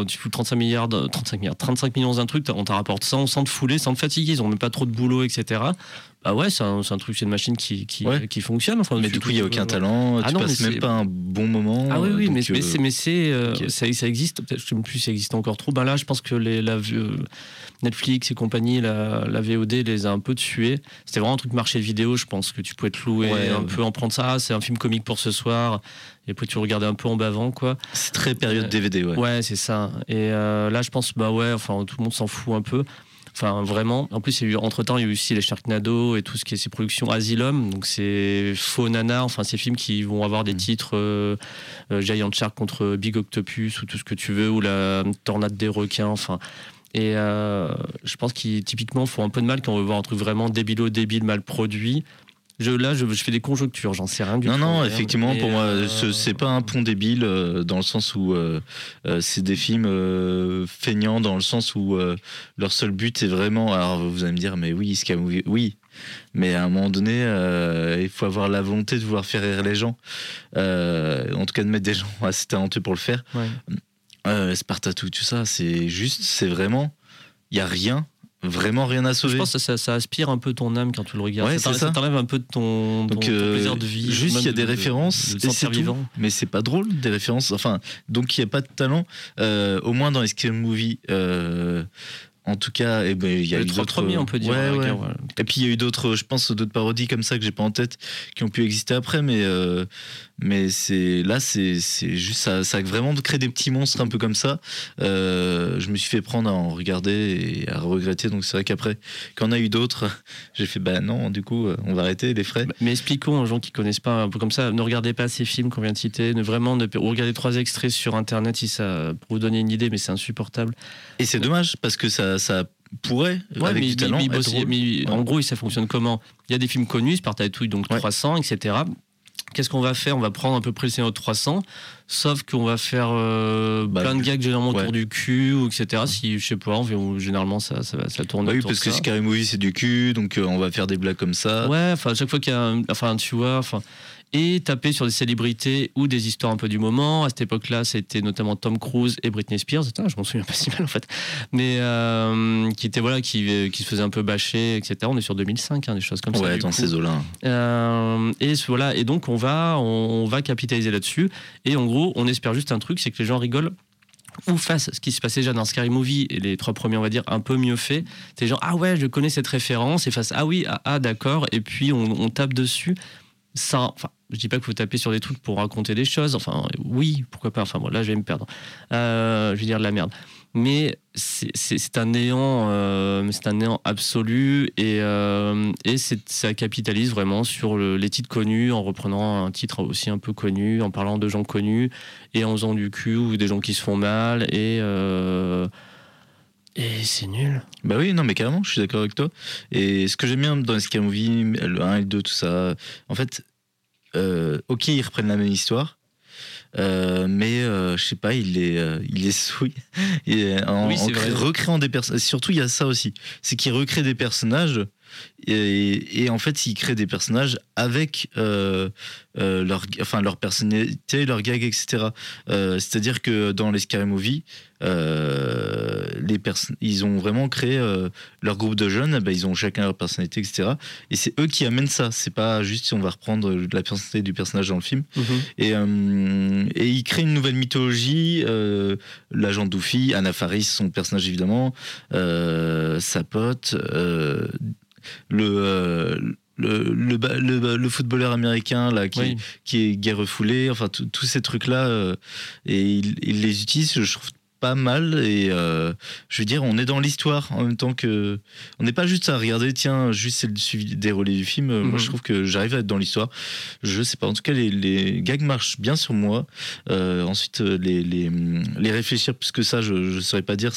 E: tu fous 35 milliards, de- 35 milliards, 35 millions d'un truc, on t'en rapporte 100 sans te fouler, sans te fatiguer, ils ont même pas trop de boulot, etc. Bah ouais, c'est un, un truc, c'est une machine qui, qui,
F: Ouais.
E: qui fonctionne. Enfin,
F: mais du coup, il n'y a aucun talent,
E: Ah
F: tu
E: non,
F: passes
E: mais
F: même pas un bon moment.
E: ah oui, oui, mais, mais
F: euh,
E: mais c'est, euh,
F: ok.
E: ça, ça existe, peut-être, je sais même plus si ça existe encore trop. Ben là, je pense que les, la, euh, Netflix et compagnie, la, la VOD les a un peu tués. C'était vraiment un truc marché de vidéo, je pense, que tu pouvais te louer
F: Ouais,
E: un
F: ouais.
E: peu, en prendre ça. Ah, c'est un film comique pour ce soir. Et après, tu regardais un peu en bavant, quoi.
F: C'est très période
E: Euh,
F: DVD, ouais.
E: Ouais, c'est ça. Et euh, là, je pense, bah ouais, enfin, tout le monde s'en fout un peu. Enfin, vraiment. En plus, il y a eu, entre-temps, il y a eu aussi les Sharknado et tout ce qui est ces productions Asylum. Donc, c'est faux nanar. Enfin, ces films qui vont avoir des
F: Mm.
E: titres euh, euh, Giant Shark contre Big Octopus ou tout ce que tu veux, ou la Tornade des requins. Enfin. Et euh, je pense qu'ils, typiquement, font un peu de mal quand on veut voir un truc vraiment débilo, débile, mal produit. Je, là, je, je fais des conjectures, j'en sais rien du
F: Non,
E: tout.
F: non,
E: Rien.
F: effectivement,
E: Mais,
F: pour moi,
E: euh,
F: ce- c'est pas un pont débile euh, dans le sens où c'est des films feignants, dans le sens où leur seul but est vraiment. Alors, vous allez me dire, mais oui, Scary Movie, oui. Mais à un moment donné, euh, il faut avoir la volonté de vouloir faire rire les gens. Euh, en tout cas, de mettre des gens (laughs) assez talentueux pour le faire.
E: Ouais.
F: Euh, Spartatou, tout ça, c'est juste, c'est vraiment. Il y a rien, vraiment rien à
E: Je
F: sauver.
E: pense que ça, ça aspire un peu ton âme quand tu le regardes.
F: Ouais,
E: ça
F: ça.
E: ça t'enlève un peu de ton, ton-
F: Donc,
E: ton
F: euh,
E: plaisir de vie.
F: juste, il y a
E: de-
F: des
E: de-
F: références,
E: de
F: et tout. mais c'est pas drôle des références. Enfin, donc il n'y a pas de talent. Euh, au moins dans les scary movies, euh, en tout cas, eh ben, il y a
E: les
F: eu
E: trois
F: d'autres.
E: premiers, on peut dire.
F: Ouais, ouais. Et puis il y a eu d'autres, je pense, d'autres parodies comme ça que j'ai pas en tête, qui ont pu exister après, mais euh, mais c'est là, c'est juste ça, ça a vraiment créé des petits monstres un peu comme ça. Euh, je me suis fait prendre à en regarder et à regretter. Donc c'est vrai qu'après, quand on a eu d'autres, (laughs) j'ai fait bah non, du coup, on va arrêter les frais.
E: Mais expliquons aux gens qui connaissent pas un peu comme ça. Ne regardez pas ces films qu'on vient de citer. Ne vraiment, ne, regardez trois extraits sur internet si ça pour vous donner une idée, mais c'est insupportable.
F: Et c'est dommage parce que ça, ça pourrait,
E: Ouais,
F: avec
E: mais,
F: du talent,
E: mais en gros, ça fonctionne comment? Il y a des films connus, Spartatouille, donc
F: Ouais.
E: 300, etc. Qu'est-ce qu'on va faire? On va prendre à peu près le scénario de 300, sauf qu'on va faire euh,
F: Bah,
E: plein de gags généralement
F: ouais.
E: autour du cul, ou etc. Si, je sais pas, on- généralement ça, ça, ça tourne
F: oui,
E: autour
F: parce
E: de
F: que
E: ça.
F: Scary Movie c'est du cul, donc euh, on va faire des blagues comme ça.
E: Ouais, enfin, à chaque fois qu'il y a. un- Enfin, tu vois, enfin. Et taper sur des célébrités ou des histoires un peu du moment. À cette époque-là, c'était notamment Tom Cruise et Britney Spears. Je m'en souviens pas si mal en fait. Mais euh, qui étaient, voilà, qui, qui se faisaient un peu bâcher, etc. On est sur 2005, hein, des choses comme ça.
F: Ouais, dans ces eaux-là.
E: Euh, et voilà, et donc on va, on, on va capitaliser là-dessus. Et en gros, on espère juste un truc, c'est que les gens rigolent ou fassent ce qui se passait déjà dans Scary Movie et les trois premiers, on va dire, un peu mieux fait. C'est genre ah ouais, je connais cette référence et fasse ah oui, ah, ah, d'accord, et puis on, on tape dessus. Ça, enfin, je dis pas qu'il faut taper sur des trucs pour raconter des choses. Enfin, oui, pourquoi pas. Enfin, bon, là, je vais me perdre. Euh, je vais dire de la merde. Mais c'est- un néant, euh, c'est un néant absolu et, euh, et ça capitalise vraiment sur le- les titres connus en reprenant un titre aussi un peu connu, en parlant de gens connus et en faisant du cul ou des gens qui se font mal et et c'est nul.
F: Bah oui, non, mais carrément, je suis d'accord avec toi. Et ce que j'aime bien dans les Scary Movie, le 1 et le 2, tout ça, en fait, euh, ok, ils reprennent la même histoire. euh, mais euh, je sais pas, il les, euh, il souille. Et en,
E: Oui,
F: recréant des personnages. Surtout, il y a ça aussi. C'est qu'ils recréent des personnages Et, et en fait, il crée des personnages avec euh, euh, leur, enfin, leur personnalité, leur gag, etc. Euh, C'est-à-dire que dans les Scary Movie, les ils ont vraiment créé leur groupe de jeunes. ben, ils ont chacun leur personnalité, etc. Et c'est eux qui amènent ça. C'est pas juste si on va reprendre la personnalité du personnage dans le film. Et, euh, et il crée une nouvelle mythologie. L'agent Doofy, Anna Faris, son personnage évidemment, sa pote, le, euh, le, le, le ba- le footballeur américain là, qui,
E: Oui.
F: qui est gay refoulé, enfin tous ces trucs-là. euh, et il, il les utilise, je trouve pas mal et euh, je veux dire on est dans l'histoire en même temps que on n'est pas juste à regarder tiens juste c'est le suivi relais du film moi
E: Mhm.
F: je trouve que j'arrive à être dans l'histoire je sais pas en tout cas les, les gags marchent bien sur moi Euh, ensuite les, les, les réfléchir plus que ça je ne saurais pas dire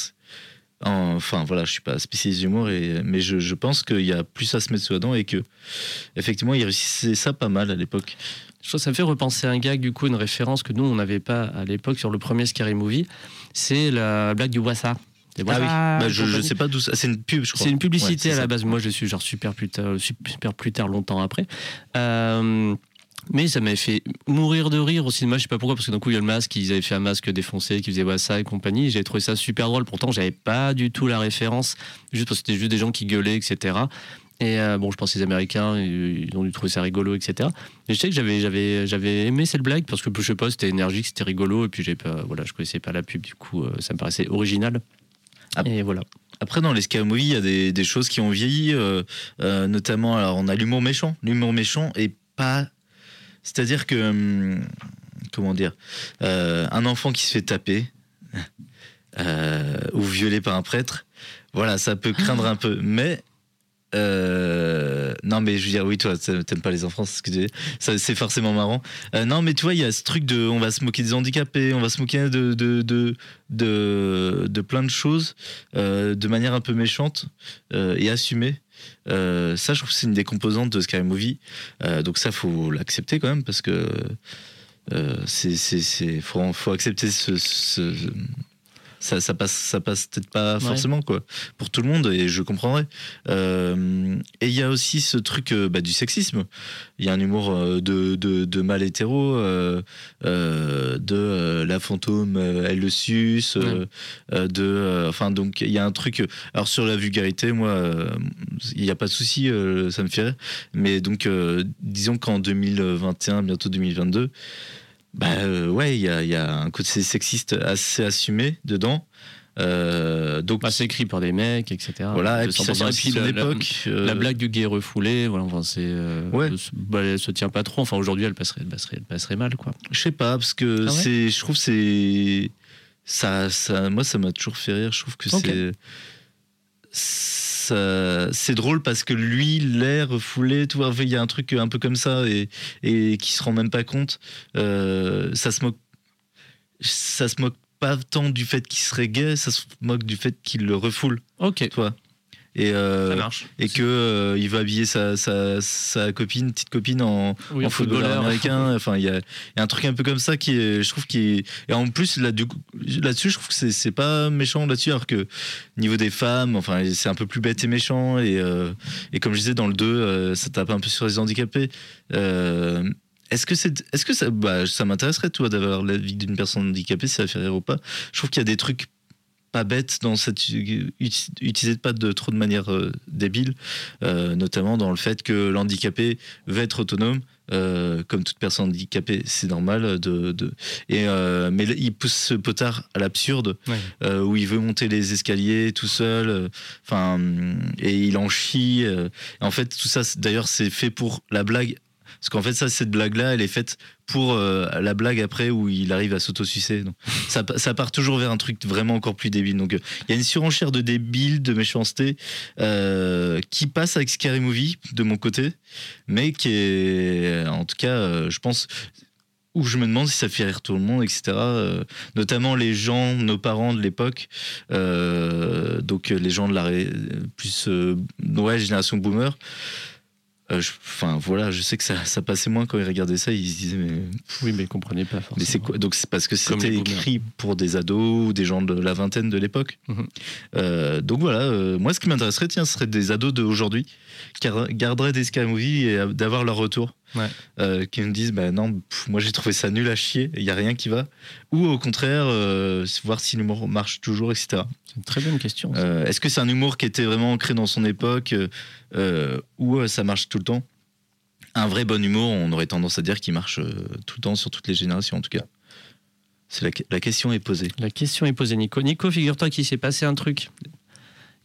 F: enfin voilà je suis pas spécialiste d'humour et mais je, je pense qu'il y a plus à se mettre sous la dent et que effectivement il réussissait ça pas mal à l'époque
E: Je trouve que ça me fait repenser à un gag, du coup, une référence que nous, on n'avait pas à l'époque sur le premier Scary Movie. C'est la blague du Wassa.
F: Ah oui Bah, je, sais pas d'où ça c'est une pub je crois
E: C'est une publicité à la base. Moi, je suis genre super plus tard, super plus tard longtemps après. Euh, mais ça m'avait fait mourir de rire au cinéma. Je sais pas pourquoi, parce que d'un coup, il y a le masque, ils avaient fait un masque défoncé qui faisait Wassa et compagnie. J'ai trouvé ça super drôle. Pourtant, j'avais pas du tout la référence, juste parce que c'était juste des gens qui gueulaient, etc. Et euh, bon, je pense que les Américains, ils ont dû trouver ça rigolo, etc. Et je sais que j'avais, j'avais, j'avais aimé cette blague parce que je sais pas, c'était énergique, c'était rigolo. Et puis, j'ai pas, voilà, je connaissais pas la pub, du coup, euh, ça me paraissait original. Et voilà.
F: Après, dans les scary movies, il y a des, des choses qui ont vieilli, euh, euh, notamment, alors on a l'humour méchant. L'humour méchant est pas. C'est-à-dire que. hum, comment dire euh, Un enfant qui se fait taper euh, ou violer par un prêtre, voilà, ça peut craindre un peu. Mais. euh, non mais je veux dire oui toi t'aimes pas les enfants c'est ce que tu c'est forcément marrant non mais tu vois il y a ce truc de on va se moquer des handicapés on va se moquer de de de de, plein de choses de manière un peu méchante et assumée. Euh, ça, je trouve que c'est une des composantes de Scary Movie. Euh, donc ça, faut l'accepter quand même parce que euh, c'est faut, accepter ce, ce- ça, ça passe ça passe peut-être pas
E: Ouais.
F: forcément quoi pour tout le monde et je comprendrais. Euh, et il y a aussi ce truc euh, bah, du sexisme. Il y a un humour euh, de, de, de mal hétéro, euh, euh, de la fantôme, elle le suce, de, enfin donc il y a un truc. alors sur la vulgarité, moi, il n'y a pas de souci, ça me fait rire. Mais donc disons qu'en 2021, bientôt 2022, bah euh, ouais, il y a, il y a un côté sexiste assez assumé dedans. Euh, donc
E: Bah, c'est écrit par des mecs, etc.
F: voilà, et puis ça
E: 100%.
F: vient
E: Et puis la-
F: euh,
E: La blague du gay refoulé, voilà, enfin, c'est, euh,
F: Ouais.
E: bah, elle se tient pas trop. Enfin, aujourd'hui, elle passerait, elle passerait, elle passerait mal, quoi.
F: Je sais pas, parce que
E: Ah ouais
F: c'est, je trouve que c'est. Ça, ça, moi, ça m'a toujours fait rire. Je trouve que c'est. Ça- C'est drôle parce que lui, l'air refoulé, tu vois, il y a un truc un peu comme ça et, et qui se rend même pas compte. Euh, ça se moque. Ça se moque pas tant du fait qu'il serait gay, ça se moque du fait qu'il le refoule,
E: Ok,
F: tu vois. Et, euh, et que euh, il va habiller sa, sa, sa copine, petite copine en,
E: Oui,
F: en footballeur américain. (laughs) Enfin, il y a, il y a un truc un peu comme ça qui est, je trouve, qui est. Et en plus, là, du là-dessus, je trouve que c'est, pas méchant là-dessus, alors que niveau des femmes, enfin, c'est un peu plus bête et méchant. Et, euh, et comme je disais dans le 2, euh, ça tape un peu sur les handicapés. Est-ce que c'est, est-ce que ça, bah, ça m'intéresserait toi d'avoir la vie d'une personne handicapée, si ça fait rire ou pas? Je trouve qu'il y a des trucs pas bêtes dans cette uti- utilisés pas de trop de manière euh, débile, euh, notamment dans le fait que l'handicapé veut être autonome. euh, comme toute personne handicapée, c'est normal de, de- et mais il pousse ce potard à l'absurde
E: Ouais.
F: où il veut monter les escaliers tout seul, enfin et il en chie. en fait, tout ça, d'ailleurs, c'est fait pour la blague. Parce qu'en fait, ça, cette blague-là, elle est faite pour euh, la blague après où il arrive à s'autosucer. (laughs) Ça, ça part toujours vers un truc vraiment encore plus débile. Donc, euh, il y a une surenchère de débile, de méchanceté euh, qui passe avec Scary Movie de mon côté, mais qui est, en tout cas, je pense, où je me demande si ça fait rire tout le monde, etc. Euh, notamment les gens, nos parents de l'époque, euh, donc les gens de la ré- plus euh, ouais, génération boomer. Euh, je- Enfin voilà, je sais que ça, ça passait moins quand ils regardaient ça, ils se disaient mais,
E: Oui, mais ils comprenaient pas forcément.
F: mais c'est quoi Donc c'est parce que c'était écrit pour des ados ou des gens de la vingtaine de l'époque.
E: Mhm.
F: Euh, donc voilà, euh, moi ce qui m'intéresserait, tiens, ce serait des ados d'aujourd'hui qui gar- garderaient des Sky Movie et d'avoir leur retour.
E: Ouais.
F: Euh, qui me disent bah non pff, moi j'ai trouvé ça nul à chier il y a rien qui va ou au contraire euh, voir si l'humour marche toujours etc
E: C'est une très bonne question.
F: euh, Est-ce que c'est un humour qui était vraiment ancré dans son époque ou ça marche tout le temps? Un vrai bon humour, on aurait tendance à dire qu'il marche tout le temps sur toutes les générations en tout cas. C'est la, la question est posée.
E: La question est posée, Nico. Nico, figure-toi qu'il s'est passé un truc.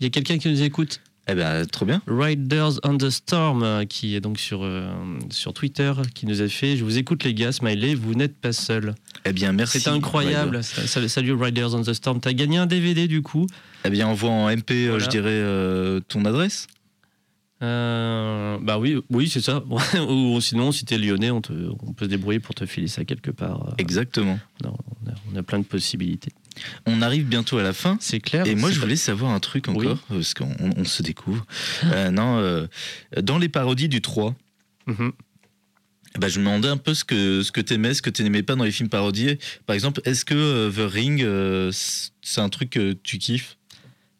E: Il y a quelqu'un qui nous écoute,
F: Eh ben trop bien.
E: Riders on the Storm, euh, qui est donc sur, euh, sur Twitter, qui nous a fait Je vous écoute, les gars, smiley, vous n'êtes pas seuls.
F: Eh bien merci.
E: C'est incroyable. Salut Riders on the Storm. T'as gagné un DVD du coup.
F: Eh bien envoie en MP, euh, je dirais euh, ton adresse.
E: Bah oui, oui c'est ça. (laughs) Ou sinon, si t'es lyonnais, on, te- on peut se débrouiller pour te filer ça quelque part.
F: Exactement.
E: non, on, a, on a plein de possibilités.
F: On arrive bientôt à la fin.
E: C'est clair.
F: Et moi, je voulais savoir un truc encore,
E: Oui.
F: parce qu'on on- on se découvre. Euh, non, euh, dans les parodies du 3,
E: Mhm.
F: bah, je me demandais un peu ce que, ce que t'aimais, ce que t'aimais pas dans les films parodiés. Par exemple, est-ce que euh, The Ring, c'est un truc que tu kiffes?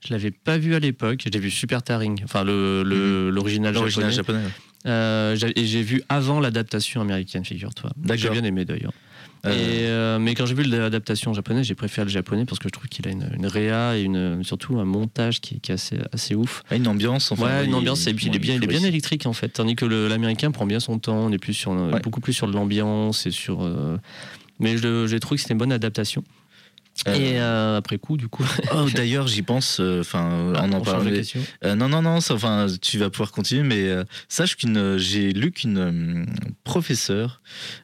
E: Je l'avais pas vu à l'époque. J'ai vu Super Taring, enfin le- le- l'original
F: L'original
E: japonais.
F: japonais.
E: J'ai- et j'ai vu avant l'adaptation américaine, figure-toi.
F: D'accord.
E: J'ai bien aimé d'ailleurs.
F: Euh,
E: Et, euh, mais quand j'ai vu l'adaptation japonaise, j'ai préféré le japonais parce que je trouve qu'il a une, une réa et une, surtout un montage qui, qui est assez, assez ouf.
F: ah, une ambiance, enfin.
E: ouais, une ambiance, et puis il est bien, il est bien électrique en fait. Tandis que l'américain prend bien son temps, on est plus sur,
F: Ouais.
E: beaucoup plus sur de l'ambiance et sur. euh, mais je- j'ai trouvé que c'était une bonne adaptation.
F: Euh,
E: Et euh, après coup, du coup,
F: Oh, (laughs) d'ailleurs, j'y pense. euh, Enfin, on en
E: on de
F: parlait. Euh, non, non, non. Enfin, tu vas pouvoir continuer, mais euh, sache qu'une, euh, j'ai lu qu'une euh, professeure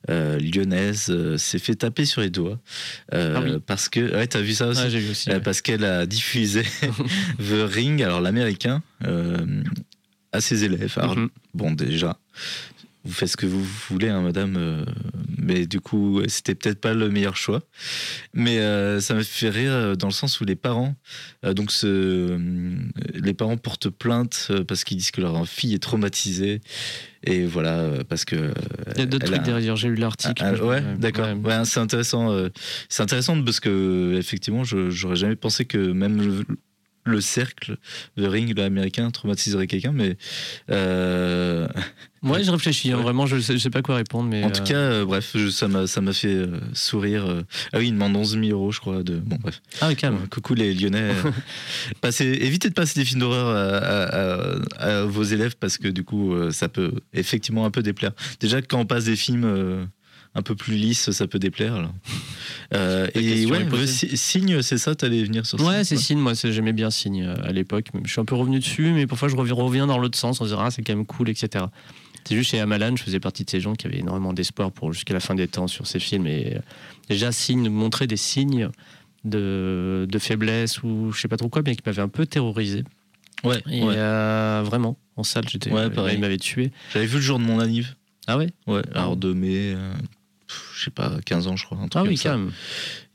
F: euh, lyonnaise euh, s'est fait taper sur les doigts euh,
E: Ah oui.
F: parce que. Ouais, t'as vu ça aussi?
E: J'ai vu aussi.
F: Euh,
E: ouais.
F: parce qu'elle a diffusé (laughs) The Ring, alors l'américain, euh, à ses élèves. Alors,
E: Mhm.
F: bon, déjà, vous faites ce que vous voulez, hein, madame, euh, mais du coup, c'était peut-être pas le meilleur choix. Mais euh, ça me fait rire euh, dans le sens où les parents, euh, donc ce, les parents portent plainte parce qu'ils disent que leur fille est traumatisée. Et voilà, parce que.
E: Il y a d'autres trucs
F: a-
E: derrière, j'ai lu l'article.
F: ouais, d'accord.
E: ouais.
F: C'est intéressant. c'est intéressant parce que effectivement, je j'aurais jamais pensé que même le, le cercle, The Ring, l'américain, traumatiserait quelqu'un. Mais euh,
E: Ouais, je réfléchis, hein,
F: Ouais.
E: vraiment, je sais, je sais pas quoi répondre. Mais
F: en tout
E: euh,
F: cas, euh, bref, je- ça m'a fait euh, sourire. Ah oui, il demande 11 000 euros, je crois. De bon, bref.
E: Ah, calme.
F: Euh, coucou les Lyonnais. (laughs) passez, évitez de passer des films d'horreur à, à- à- à vos élèves parce que du coup, ça peut effectivement un peu déplaire. Déjà quand on passe des films un peu plus lisses, ça peut déplaire. (laughs) Euh, et ouais, Signe, c'est ça, t'allais venir sur
E: Ouais, c'est
F: Signe,
E: moi j'aimais bien Signe euh, à l'époque. Je suis un peu revenu dessus, mais parfois je reviens, dans l'autre sens en disant ah, c'est quand même cool, etc. C'est juste chez Amalan, je faisais partie de ces gens qui avaient énormément d'espoir pour jusqu'à la fin des temps sur ces films. Et euh, déjà, Signe montrait des signes de, de faiblesse ou je sais pas trop quoi, mais qui m'avaient un peu terrorisé.
F: Ouais,
E: Et
F: ouais.
E: euh, vraiment, en salle, j'étais,
F: Ouais,
E: euh,
F: pareil.
E: il m'avait tué.
F: J'avais vu le jour de mon anniv.
E: Ah ouais?
F: Ouais, alors de mai, euh, je sais pas, 15 ans, je crois. Un truc
E: Ah oui, quand même.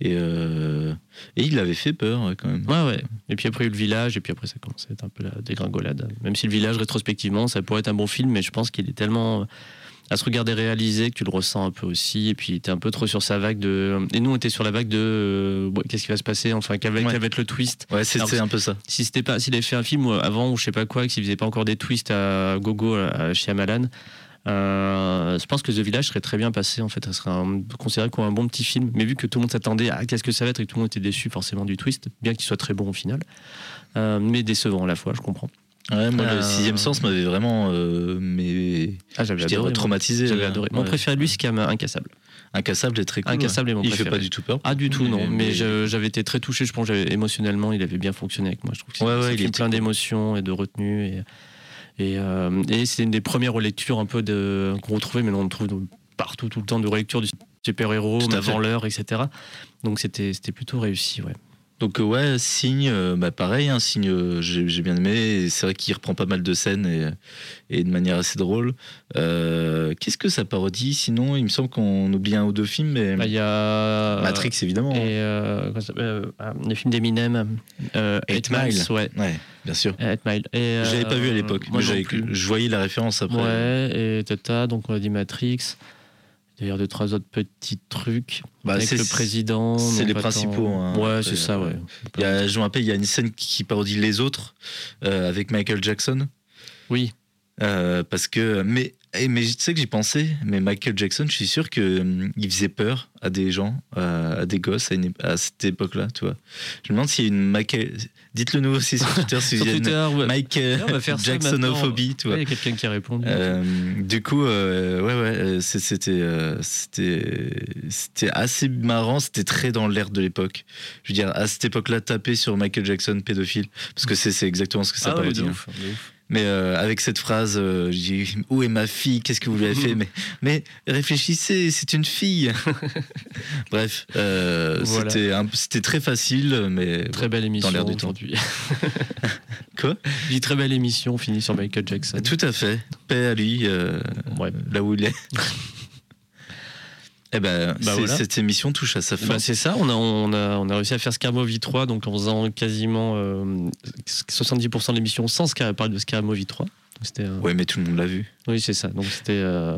F: Et, euh, et il avait fait peur ouais, quand même.
E: Ouais, ouais. Et puis après, il y a eu le village, et puis après, ça commençait à être un peu la dégringolade. Même si le village, rétrospectivement, ça pourrait être un bon film, mais je pense qu'il est tellement euh, à se regarder réalisé que tu le ressens un peu aussi. Et puis, t'es un peu trop sur sa vague de. Et nous, on était sur la vague de. euh, Qu'est-ce qui va se passer Enfin, quel
F: Ouais.
E: va être le twist
F: Ouais, c'est un peu ça.
E: Si c'était pas, s'il avait fait un film avant ou je sais pas quoi, que s'il faisait pas encore des twists à gogo à, chez Amalan, euh, je pense que The Village serait très bien passé. En fait, ça serait un- considéré comme un bon petit film. Mais vu que tout le monde s'attendait à qu'est-ce que ça va être et que tout le monde était déçu forcément du twist, bien qu'il soit très bon au final, euh, mais décevant à la fois, je comprends.
F: Ouais, moi,
E: Euh,
F: le sixième sens m'avait vraiment euh, mais,
E: Ah, j'avais
F: traumatisé.
E: J'avais adoré. Mon
F: Ouais.
E: préféré de lui, c'est quand même Incassable.
F: Incassable est très cool.
E: Incassable est mon
F: Il fait
E: préféré.
F: pas du tout peur.
E: Ah, du tout, non. Mais, j'avais été très touché. Je pense émotionnellement, il avait bien fonctionné avec moi. Je trouve que
F: Ouais, ouais, il était
E: plein d'émotions et de retenue. Et, et, euh, et c'est une des premières relectures un peu de, qu'on retrouvait, mais on trouve partout, tout le temps, de relecture du super-héros, avant l'heure, etc. Donc c'était c'était plutôt réussi, ouais.
F: Donc euh, ouais, signe, euh, bah pareil, un signe, euh, j'ai bien aimé. C'est vrai qu'il reprend pas mal de scènes et, et de manière assez drôle. Euh, Qu'est-ce que ça parodie Sinon, il me semble qu'on oublie un ou deux films, mais
E: Bah, Il y a.
F: Matrix évidemment.
E: Et euh, le film d'Eminem. Euh,
F: Eight
E: Eight Miles.
F: Mile.
E: Ouais.
F: Ouais, bien sûr.
E: Eight Mile. Et,
F: Je l'avais pas vu à l'époque,
E: moi
F: mais j'avais- je voyais la référence après.
E: Ouais, et Tata, donc on a dit Matrix. D'ailleurs, deux, trois autres petits trucs.
F: Bah,
E: avec
F: c'est-
E: le président.
F: c'est les principaux, hein,
E: ouais, c'est ça,
F: euh,
E: ouais.
F: Il y a, je me rappelle, il y a une scène qui parodie les autres euh, avec Michael Jackson.
E: Oui.
F: Euh, parce que, mais, mais tu sais que j'y pensais, mais Michael Jackson, je suis sûr que hum, il faisait peur à des gens, euh, à des gosses à, une ép- à cette époque-là, tu vois. Je me demande s'il y a une Michael. Dites-le nous aussi sur Twitter si (laughs) a une
E: ouais. On va faire
F: Jacksonophobie, tu vois.
E: Ouais, Il y a quelqu'un qui a répondu.
F: Euh, du coup, euh, ouais, ouais, euh, c'était, c'était, c'était assez marrant. C'était très dans l'air de l'époque. Je veux dire, à cette époque-là, taper sur Michael Jackson pédophile, parce que c'est, exactement ce que ça
E: ah ouais,
F: parodie.
E: de
F: Mais euh, avec cette phrase, euh, dis où est ma fille? Qu'est-ce que vous lui avez fait? Mais, mais réfléchissez, c'est une fille. (laughs) Bref, euh,
E: Voilà.
F: c'était, un- c'était très facile, mais
E: Très belle émission
F: l'air du temps. (laughs) (laughs) Quoi?
E: Dis très belle émission, finie sur Michael Jackson.
F: tout à fait. Paix à lui, euh,
E: Ouais.
F: là où il est. Eh ben,
E: voilà.
F: cette émission touche à sa fin.
E: Bah, c'est ça, on a, on, a, on a réussi à faire Scarmovie 3, donc en faisant quasiment euh, 70% de l'émission sans parler de Scarmovie 3. C'était, euh,
F: Ouais, mais tout le monde l'a vu.
E: Oui, c'est ça. Donc c'était. euh,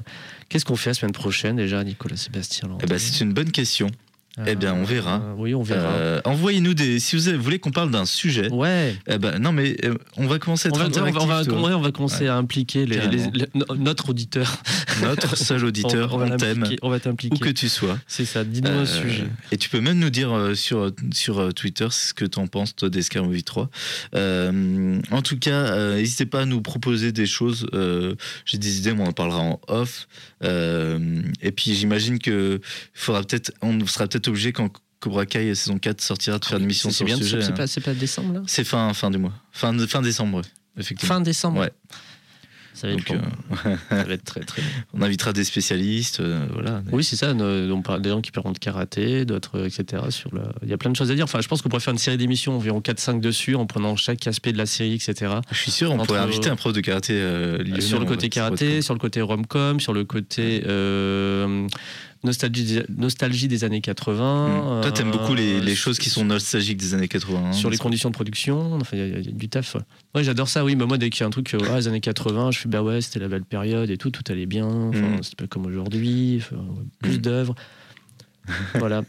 E: Qu'est-ce qu'on fait la semaine prochaine déjà, Nicolas Sébastien
F: Eh ben, c'est une bonne question. Eh bien, on verra.
E: Euh, oui, on verra.
F: Euh, envoyez-nous des. Si vous voulez qu'on parle d'un sujet,
E: Ouais.
F: eh ben, non, mais euh, on va commencer à être
E: On va, on va-
F: interactif,
E: on va- on commencer à impliquer les- notre auditeur.
F: Notre seul (laughs) auditeur,
E: on,
F: t'aime,
E: on va
F: où
E: t'impliquer.
F: que tu sois.
E: C'est ça, dis-nous un sujet.
F: Et tu peux même nous dire sur, sur Twitter ce que tu en penses, toi, d'Escar Movie 3. Euh, en tout cas, n'hésitez pas à nous proposer des choses. J'ai des idées, mais on en parlera en off. Et puis, j'imagine que faudra peut-être, on sera peut-être obligé quand Cobra Kai saison 4 sortira de faire une mission
E: C'est
F: sur le
E: bien,
F: sujet.
E: c'est
F: hein.
E: pas, c'est pas décembre là
F: C'est fin, fin du mois. Fin, de- fin décembre, effectivement.
E: Fin décembre
F: Ouais.
E: Ça va être,
F: Donc,
E: bon.
F: euh,
E: Ça va être très très bon. (laughs)
F: on invitera des spécialistes. euh, voilà.
E: Oui, c'est ça. On parle des gens qui parleront de karaté, d'autres, euh, etc. Sur le... Il y a plein de choses à dire. Enfin, je pense qu'on pourrait faire une série d'émissions, environ 4-5 dessus, en prenant chaque aspect de la série, etc.
F: Je suis sûr, on
E: Entre-
F: pourrait inviter un prof de karaté. euh,
E: sur le
F: en
E: côté
F: fait, ça pourrait
E: karaté, sur le côté rom-com, sur le côté nostalgie, des- nostalgie des années 80.
F: cool. Hmm. Toi, t'aimes beaucoup les,
E: euh,
F: les choses qui sont nostalgiques des années 80.
E: sur les conditions de production, enfin, il y, a- il y a du taf. Ouais, Ouais, j'adore ça, oui. Mais moi, dès qu'il y a un truc, euh, ah, les années 80, je fais, bah ouais, c'était la belle période et tout, tout allait bien. Enfin,
F: Mm.
E: C'était pas comme aujourd'hui, ouais, plus
F: Mm.
E: d'œuvres. (laughs) voilà.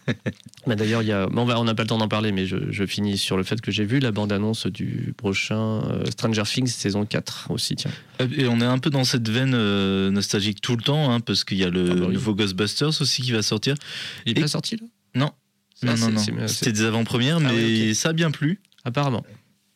E: Bah, D'ailleurs, il y a... bon, on n'a pas le temps d'en parler, mais je, je finis sur le fait que j'ai vu la bande-annonce du prochain euh, Stranger Things saison 4 aussi, tiens.
F: Et on est un peu dans cette veine euh, nostalgique tout le temps, hein, parce qu'il y a le
E: Ah bah oui.
F: nouveau Ghostbusters aussi qui va sortir.
E: Il est
F: Et-
E: pas sorti, là?
F: Non. Non, non, C'était des avant-premières, mais
E: Ah oui, ok.
F: ça a bien plu.
E: Apparemment.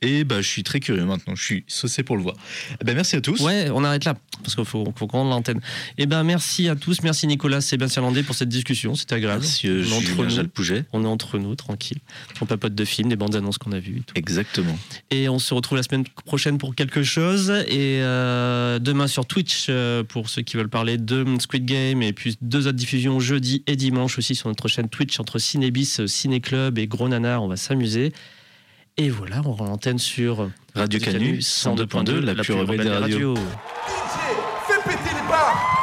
F: Et bah, je suis très curieux maintenant. Je suis saucé pour le voir. Eh ben, merci à tous.
E: Ouais, on arrête là, parce qu'il faut, faut qu'on rende l'antenne. Eh ben, merci à tous, merci Nicolas Sébastien Landé pour cette discussion, c'était agréable.
F: Merci, euh,
E: On est entre nous. On est entre nous, tranquille. On papote de films, des bandes annonces qu'on a vues. et tout.
F: Exactement.
E: Et on se retrouve la semaine prochaine pour quelque chose. Et euh, demain sur Twitch, euh, pour ceux qui veulent parler de Squid Game. Et puis deux autres diffusions jeudi et dimanche aussi sur notre chaîne Twitch entre Cinébis, Ciné Club et Gros Nanar. On va s'amuser. Et voilà, on rend l'antenne sur
F: Radio Canu 102.2, la, plus rebelle des radios.
G: DJ, fais péter les barres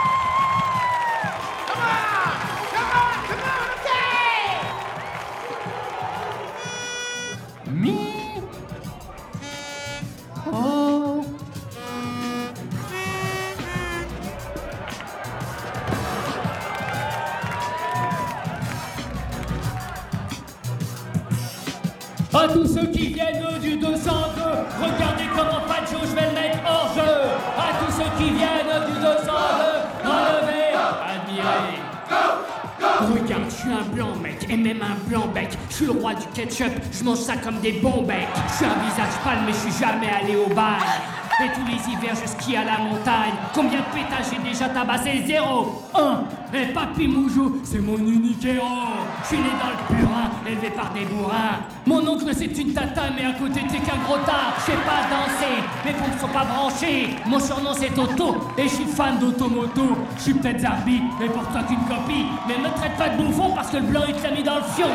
H: tous ceux qui viennent du 202, regardez comment Pacho, je vais le mettre hors jeu. À tous ceux qui viennent du 202, relevez, admirez. Regarde, je suis un blanc mec, et même un blanc bec. Je suis le roi du ketchup, je mange ça comme des bons becs. Je suis un visage pâle, mais je suis jamais allé au bal. Et tous les hivers, je skie à la montagne. Combien de pétages j'ai déjà tabassé? Zéro Un Et Papy Moujou, c'est mon unique héros. Né dans le purin, élevé par des bourrins. Mon oncle, c'est une tata, mais à côté, t'es qu'un gros tard. Je sais pas danser, mes pompes sont pas branchées. Mon surnom, c'est Toto, et je suis fan d'automoto. Je suis peut-être Zarbi, mais pour toi qu'une copie. Mais me traite pas de bouffon parce que le blanc, il te mis dans le fion.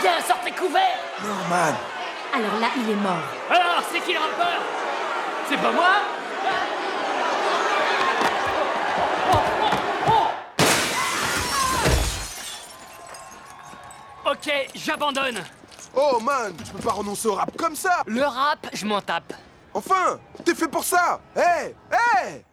H: Tiens, sors tes couverts
G: Norman,
I: Alors là, il est mort.
H: Alors, c'est qui le rappeur C'est pas moi Ok, j'abandonne.
G: oh man, tu peux pas renoncer au rap comme ça
H: Le rap, je m'en tape.
G: Enfin, t'es fait pour ça Hé Hé